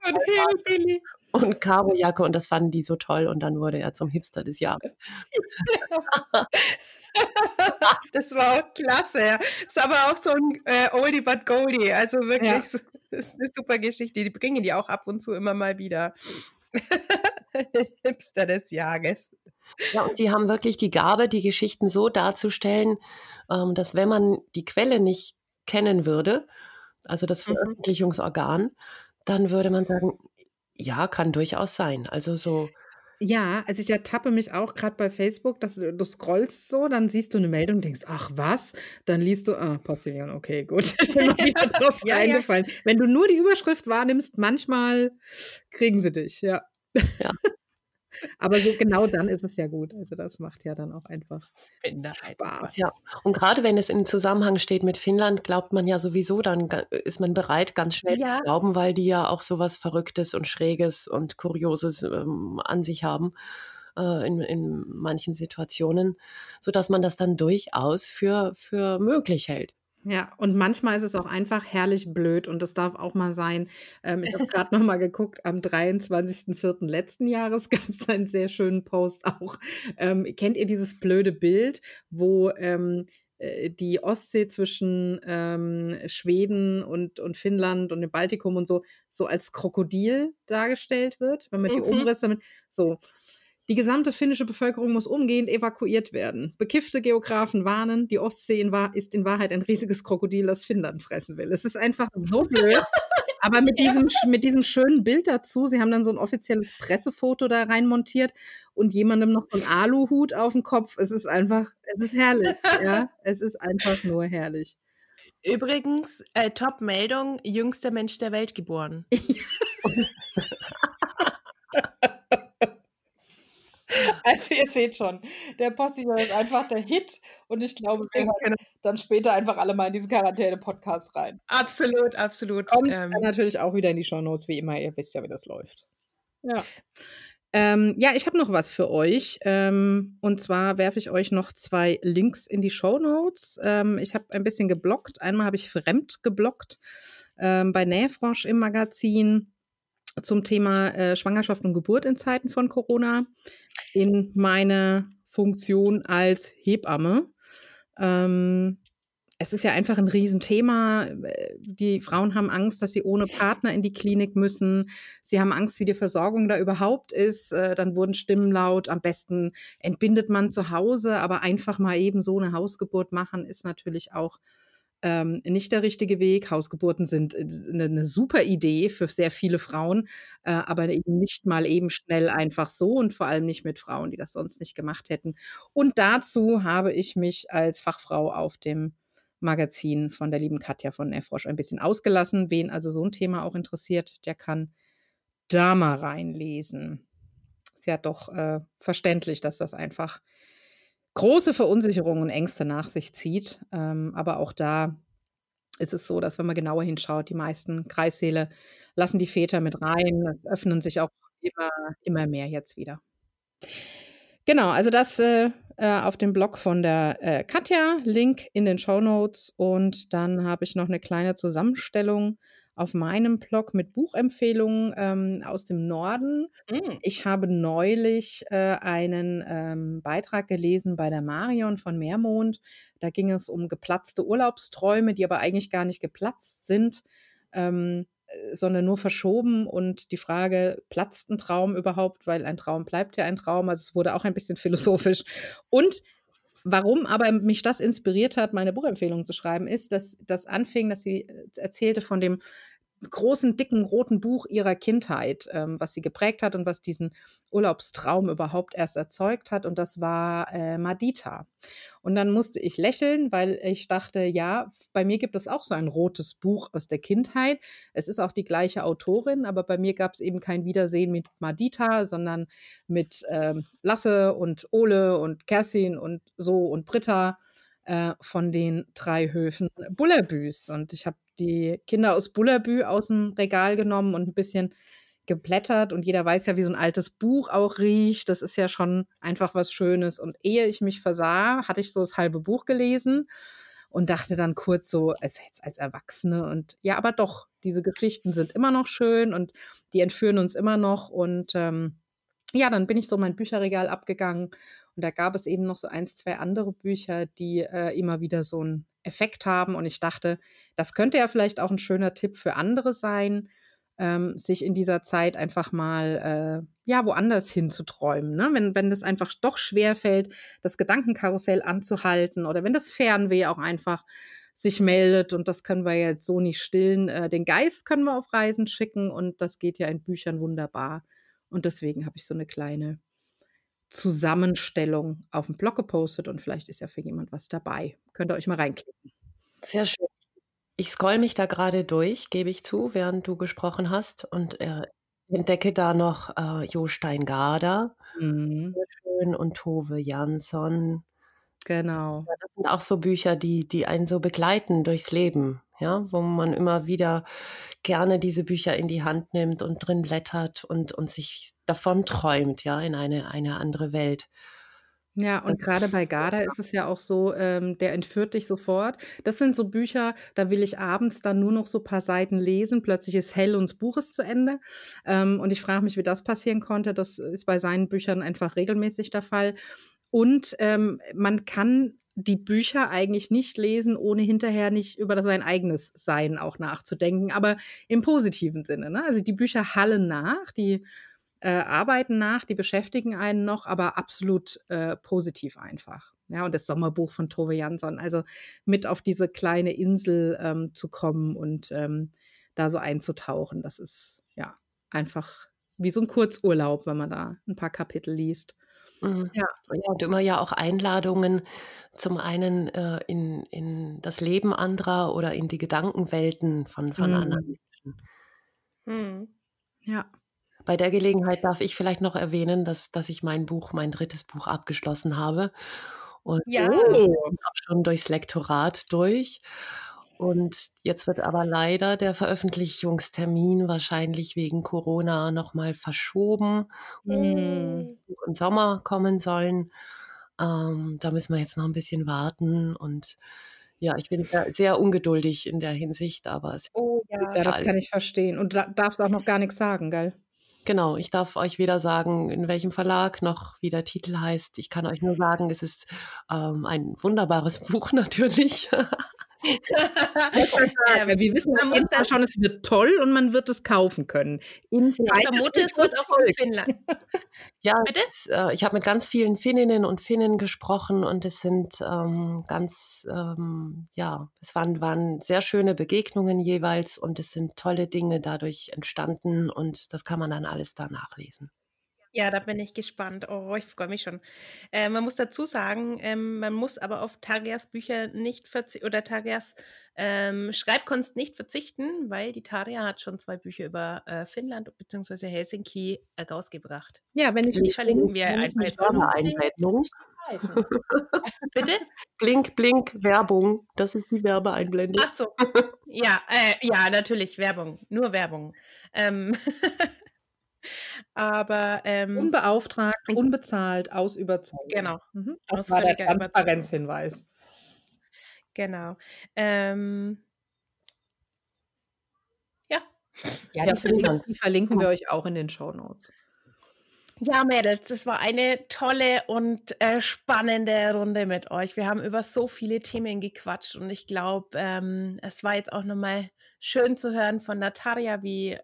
und Karojacke und das fanden die so toll und dann wurde er zum Hipster des Jahres. das war auch klasse. Das ist aber auch so ein äh, Oldie but Goldie. Also wirklich, ja. das ist eine super Geschichte. Die bringen die auch ab und zu immer mal wieder. Hipster des Jahres. Ja, und sie haben wirklich die Gabe, die Geschichten so darzustellen, ähm, dass wenn man die Quelle nicht kennen würde, also das mhm. Veröffentlichungsorgan, dann würde man sagen, ja, kann durchaus sein. Also so ja, also ich ertappe mich auch gerade bei Facebook, dass du, du scrollst so, dann siehst du eine Meldung und denkst, ach was? Dann liest du, ah, Postillon, okay, gut. Ich bin mal wieder drauf ja, eingefallen. Ja. Wenn du nur die Überschrift wahrnimmst, manchmal kriegen sie dich, ja. Ja. Aber so genau dann ist es ja gut. Also das macht ja dann auch einfach Spaß. Ja, und gerade wenn es in Zusammenhang steht mit Finnland, glaubt man ja sowieso, dann ist man bereit, ganz schnell ja. zu glauben, weil die ja auch sowas Verrücktes und Schräges und Kurioses ähm, an sich haben äh, in, in manchen Situationen, sodass man das dann durchaus für, für möglich hält. Ja, und manchmal ist es auch einfach herrlich blöd und das darf auch mal sein. Ähm, ich habe gerade noch mal geguckt, am 23.04. letzten Jahres gab es einen sehr schönen Post auch. Ähm, kennt ihr dieses blöde Bild, wo ähm, äh, die Ostsee zwischen ähm, Schweden und, und Finnland und dem Baltikum und so, so als Krokodil dargestellt wird, wenn man die mhm. Umrisse damit, so. Die gesamte finnische Bevölkerung muss umgehend evakuiert werden. Bekiffte Geografen warnen, die Ostsee in ist in Wahrheit ein riesiges Krokodil, das Finnland fressen will. Es ist einfach so blöd. Aber mit diesem, mit diesem schönen Bild dazu, sie haben dann so ein offizielles Pressefoto da rein montiert und jemandem noch so ein Aluhut auf dem Kopf. Es ist einfach, es ist herrlich. ja, es ist einfach nur herrlich. Übrigens, äh, Top-Meldung, jüngster Mensch der Welt geboren. Also ihr seht schon, der Postillon ist einfach der Hit und ich glaube, wir hören dann später einfach alle mal in diesen Quarantäne-Podcast rein. Absolut, absolut. Kommt ähm, natürlich auch wieder in die Shownotes, wie immer. Ihr wisst ja, wie das läuft. Ja. Ähm, ja, ich habe noch was für euch. Ähm, und zwar werfe ich euch noch zwei Links in die Shownotes. Ähm, ich habe ein bisschen geblockt. Einmal habe ich fremd geblockt ähm, bei Nähfrosch im Magazin zum Thema äh, Schwangerschaft und Geburt in Zeiten von Corona in meine Funktion als Hebamme. Ähm, es ist ja einfach ein Riesenthema. Die Frauen haben Angst, dass sie ohne Partner in die Klinik müssen. Sie haben Angst, wie die Versorgung da überhaupt ist. Äh, dann wurden Stimmen laut. Am besten entbindet man zu Hause, aber einfach mal eben so eine Hausgeburt machen ist natürlich auch ähm, nicht der richtige Weg. Hausgeburten sind eine, eine super Idee für sehr viele Frauen, äh, aber eben nicht mal eben schnell einfach so und vor allem nicht mit Frauen, die das sonst nicht gemacht hätten. Und dazu habe ich mich als Fachfrau auf dem Magazin von der lieben Katja von Nefrosch ein bisschen ausgelassen. Wen also so ein Thema auch interessiert, der kann da mal reinlesen. Ist ja doch äh, verständlich, dass das einfach große Verunsicherung und Ängste nach sich zieht. Ähm, aber auch da ist es so, dass wenn man genauer hinschaut, die meisten Kreissäle lassen die Väter mit rein. Es öffnen sich auch immer, immer mehr jetzt wieder. Genau, also das äh, äh, auf dem Blog von der äh, Katja, Link in den Show Notes. Und dann habe ich noch eine kleine Zusammenstellung auf meinem Blog mit Buchempfehlungen ähm, aus dem Norden. Mm. Ich habe neulich äh, einen ähm, Beitrag gelesen bei der Marion von Meermond. Da ging es um geplatzte Urlaubsträume, die aber eigentlich gar nicht geplatzt sind. Ähm, äh, sondern nur verschoben und die Frage, platzt ein Traum überhaupt, weil ein Traum bleibt ja ein Traum. Also es wurde auch ein bisschen philosophisch. Und Warum aber mich das inspiriert hat, meine Buchempfehlung zu schreiben, ist, dass das anfing, dass sie äh, erzählte von dem großen, dicken, roten Buch ihrer Kindheit, ähm, was sie geprägt hat und was diesen Urlaubstraum überhaupt erst erzeugt hat. Und das war äh, Madita. Und dann musste ich lächeln, weil ich dachte, ja, bei mir gibt es auch so ein rotes Buch aus der Kindheit. Es ist auch die gleiche Autorin, aber bei mir gab es eben kein Wiedersehen mit Madita, sondern mit ähm, Lasse und Ole und Kerstin und so und Britta äh, von den drei Höfen Bullerbüs. Und ich habe die Kinder aus Bullerbü aus dem Regal genommen und ein bisschen geblättert. Und jeder weiß ja, wie so ein altes Buch auch riecht. Das ist ja schon einfach was Schönes. Und ehe ich mich versah, hatte ich so das halbe Buch gelesen und dachte dann kurz so, als jetzt als Erwachsene und ja, aber doch, diese Geschichten sind immer noch schön und die entführen uns immer noch und ähm, ja, dann bin ich so mein Bücherregal abgegangen und da gab es eben noch so eins, zwei andere Bücher, die äh, immer wieder so einen Effekt haben. Und ich dachte, das könnte ja vielleicht auch ein schöner Tipp für andere sein, ähm, sich in dieser Zeit einfach mal äh, ja woanders hinzuträumen. Ne? Wenn, wenn das einfach doch schwerfällt, das Gedankenkarussell anzuhalten oder wenn das Fernweh auch einfach sich meldet und das können wir jetzt so nicht stillen. Äh, den Geist können wir auf Reisen schicken und das geht ja in Büchern wunderbar. Und deswegen habe ich so eine kleine Zusammenstellung auf dem Blog gepostet und vielleicht ist ja für jemand was dabei. Könnt ihr euch mal reinklicken. Sehr schön. Ich scroll mich da gerade durch, gebe ich zu, während du gesprochen hast und äh, entdecke da noch äh, Jo Steingarder, mhm. schön, und Tove Jansson. Genau. Ja, das sind auch so Bücher, die, die einen so begleiten durchs Leben ja, wo man immer wieder gerne diese Bücher in die Hand nimmt und drin blättert und, und sich davon träumt, ja, in eine, eine andere Welt. Ja, und gerade bei Garda ist es ja auch so, ähm, der entführt dich sofort. Das sind so Bücher, da will ich abends dann nur noch so ein paar Seiten lesen. Plötzlich ist hell und das Buch ist zu Ende. Ähm, und ich frage mich, wie das passieren konnte. Das ist bei seinen Büchern einfach regelmäßig der Fall. Und ähm, man kann die Bücher eigentlich nicht lesen, ohne hinterher nicht über sein eigenes Sein auch nachzudenken, aber im positiven Sinne. Ne? Also die Bücher hallen nach, die äh, arbeiten nach, die beschäftigen einen noch, aber absolut äh, positiv einfach. Ja, und das Sommerbuch von Tove Jansson, also mit auf diese kleine Insel ähm, zu kommen und ähm, da so einzutauchen, das ist ja einfach wie so ein Kurzurlaub, wenn man da ein paar Kapitel liest. Mhm. Ja. ja, und immer ja auch Einladungen zum einen äh, in, in das Leben anderer oder in die Gedankenwelten von, von mhm. anderen Menschen. Mhm. Ja. Bei der Gelegenheit darf ich vielleicht noch erwähnen, dass, dass ich mein Buch, mein drittes Buch abgeschlossen habe. Und ja. auch schon durchs Lektorat durch. Und jetzt wird aber leider der Veröffentlichungstermin wahrscheinlich wegen Corona nochmal verschoben mm. im Sommer kommen sollen. Ähm, da müssen wir jetzt noch ein bisschen warten und ja, ich bin sehr ungeduldig in der Hinsicht, aber es Oh ja, das kann ich verstehen. Und du darfst auch noch gar nichts sagen, gell? Genau, ich darf euch weder sagen, in welchem Verlag noch wie der Titel heißt. Ich kann euch nur sagen, es ist ähm, ein wunderbares Buch natürlich. ähm, wir wissen auf jeden Fall schon, es wird toll und man wird es kaufen können. In ich vermute, es wird auch in Finnland. ja, das, äh, ich habe mit ganz vielen Finninnen und Finnen gesprochen und es sind ähm, ganz, ähm, ja, es waren, waren sehr schöne Begegnungen jeweils und es sind tolle Dinge dadurch entstanden und das kann man dann alles da nachlesen. Ja, da bin ich gespannt. Oh, ich freue mich schon. Äh, man muss dazu sagen, ähm, man muss aber auf Tarias Bücher nicht verzichten oder Tarias ähm, Schreibkunst nicht verzichten, weil die Taria hat schon zwei Bücher über äh, Finnland bzw. Helsinki äh, rausgebracht. Ja, wenn ich die verlinken wir einfach. Einblendung. Bitte? Blink, blink, Werbung. Das ist die Werbeeinblendung. Ach so. Ja, äh, ja, natürlich Werbung. Nur Werbung. Ähm Aber ähm, unbeauftragt, unbezahlt, aus Überzeugung. Genau. Mhm. Das war der Transparenzhinweis. Genau. Ähm, ja. Ja, die, verlinken, die verlinken wir euch auch in den Show Notes. Ja, Mädels, das war eine tolle und äh, spannende Runde mit euch. Wir haben über so viele Themen gequatscht und ich glaube, ähm, es war jetzt auch nochmal schön zu hören von Natalia, wie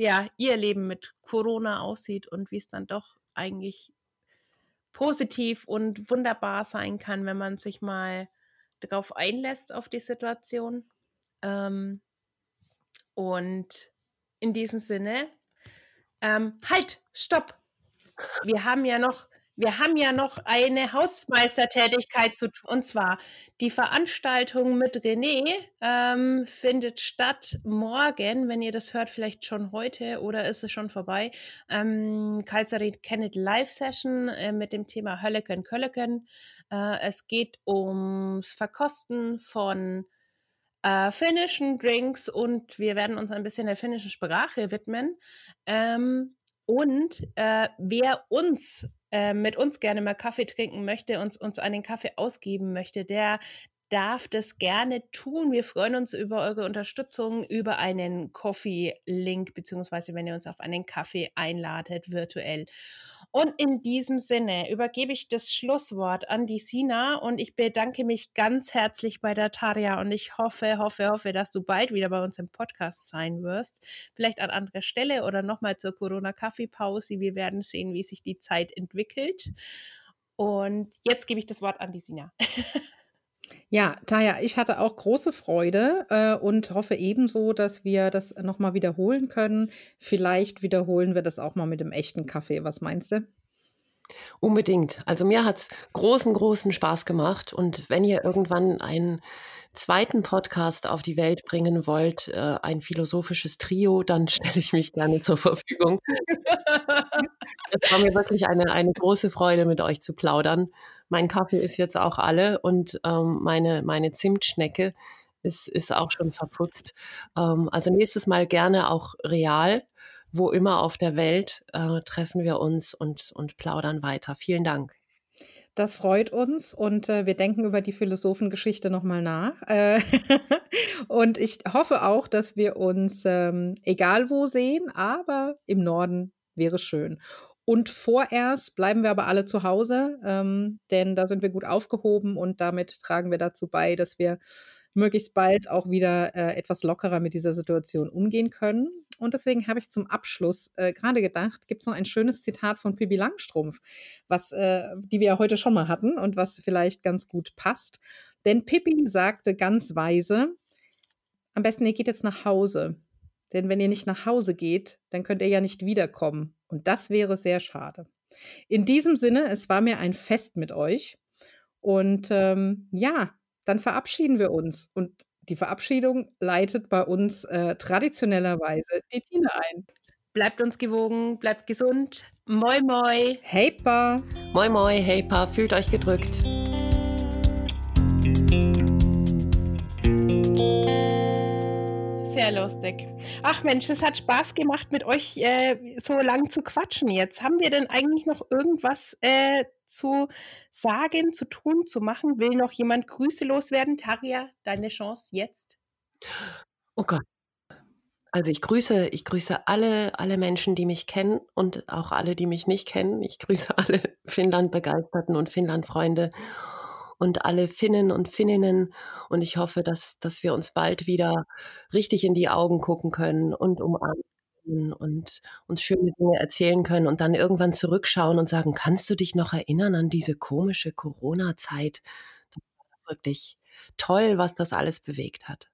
ja, ihr Leben mit Corona aussieht und wie es dann doch eigentlich positiv und wunderbar sein kann, wenn man sich mal darauf einlässt, auf die Situation. Ähm, und in diesem Sinne, ähm, halt, stopp! Wir haben ja noch wir haben ja noch eine Hausmeistertätigkeit zu tun. Und zwar die Veranstaltung mit René ähm, findet statt morgen, wenn ihr das hört, vielleicht schon heute oder ist es schon vorbei. Ähm, Kaiserin Kenneth Live Session äh, mit dem Thema Hölleken Kölleken. Äh, es geht ums Verkosten von äh, finnischen Drinks und wir werden uns ein bisschen der finnischen Sprache widmen. Ähm, und äh, wer uns äh, mit uns gerne mal Kaffee trinken möchte, uns, uns einen Kaffee ausgeben möchte, der darf das gerne tun. Wir freuen uns über eure Unterstützung, über einen Coffee-Link, beziehungsweise wenn ihr uns auf einen Kaffee einladet, virtuell. Und in diesem Sinne übergebe ich das Schlusswort an die Sina und ich bedanke mich ganz herzlich bei der Tarja und ich hoffe, hoffe, hoffe, dass du bald wieder bei uns im Podcast sein wirst. Vielleicht an anderer Stelle oder nochmal zur Corona-Kaffeepause. Wir werden sehen, wie sich die Zeit entwickelt. Und jetzt gebe ich das Wort an die Sina. Ja, Taya, ich hatte auch große Freude äh, und hoffe ebenso, dass wir das nochmal wiederholen können. Vielleicht wiederholen wir das auch mal mit dem echten Kaffee. Was meinst du? Unbedingt. Also mir hat es großen, großen Spaß gemacht. Und wenn ihr irgendwann einen zweiten Podcast auf die Welt bringen wollt, äh, ein philosophisches Trio, dann stelle ich mich gerne zur Verfügung. Es war mir wirklich eine, eine große Freude, mit euch zu plaudern. Mein Kaffee ist jetzt auch alle und ähm, meine, meine Zimtschnecke ist, ist auch schon verputzt. Ähm, also nächstes Mal gerne auch real. Wo immer auf der Welt äh, treffen wir uns und, und plaudern weiter. Vielen Dank. Das freut uns und äh, wir denken über die Philosophengeschichte nochmal nach. Äh, und ich hoffe auch, dass wir uns ähm, egal wo sehen, aber im Norden wäre schön. Und vorerst bleiben wir aber alle zu Hause, ähm, denn da sind wir gut aufgehoben und damit tragen wir dazu bei, dass wir möglichst bald auch wieder äh, etwas lockerer mit dieser Situation umgehen können. Und deswegen habe ich zum Abschluss äh, gerade gedacht, gibt es noch ein schönes Zitat von Pippi Langstrumpf, was, äh, die wir ja heute schon mal hatten und was vielleicht ganz gut passt. Denn Pippi sagte ganz weise, am besten ihr geht jetzt nach Hause. Denn wenn ihr nicht nach Hause geht, dann könnt ihr ja nicht wiederkommen. Und das wäre sehr schade. In diesem Sinne, es war mir ein Fest mit euch. Und ähm, ja, dann verabschieden wir uns. Und die Verabschiedung leitet bei uns äh, traditionellerweise die Tina ein. Bleibt uns gewogen, bleibt gesund. Moi, moi. Hey, Pa. Moi, moi, hey, Pa. Fühlt euch gedrückt. Sehr lustig. Ach Mensch, es hat Spaß gemacht, mit euch äh, so lang zu quatschen jetzt. Haben wir denn eigentlich noch irgendwas äh, zu sagen, zu tun, zu machen? Will noch jemand Grüße loswerden? Taria, deine Chance jetzt. Oh Gott. Also ich grüße, ich grüße alle, alle Menschen, die mich kennen und auch alle, die mich nicht kennen. Ich grüße alle Finnland-Begeisterten und Finnland-Freunde und alle Finnen und Finninnen. Und ich hoffe, dass, dass wir uns bald wieder richtig in die Augen gucken können und umarmen und uns schöne Dinge erzählen können und dann irgendwann zurückschauen und sagen, kannst du dich noch erinnern an diese komische Corona-Zeit? Wirklich toll, was das alles bewegt hat.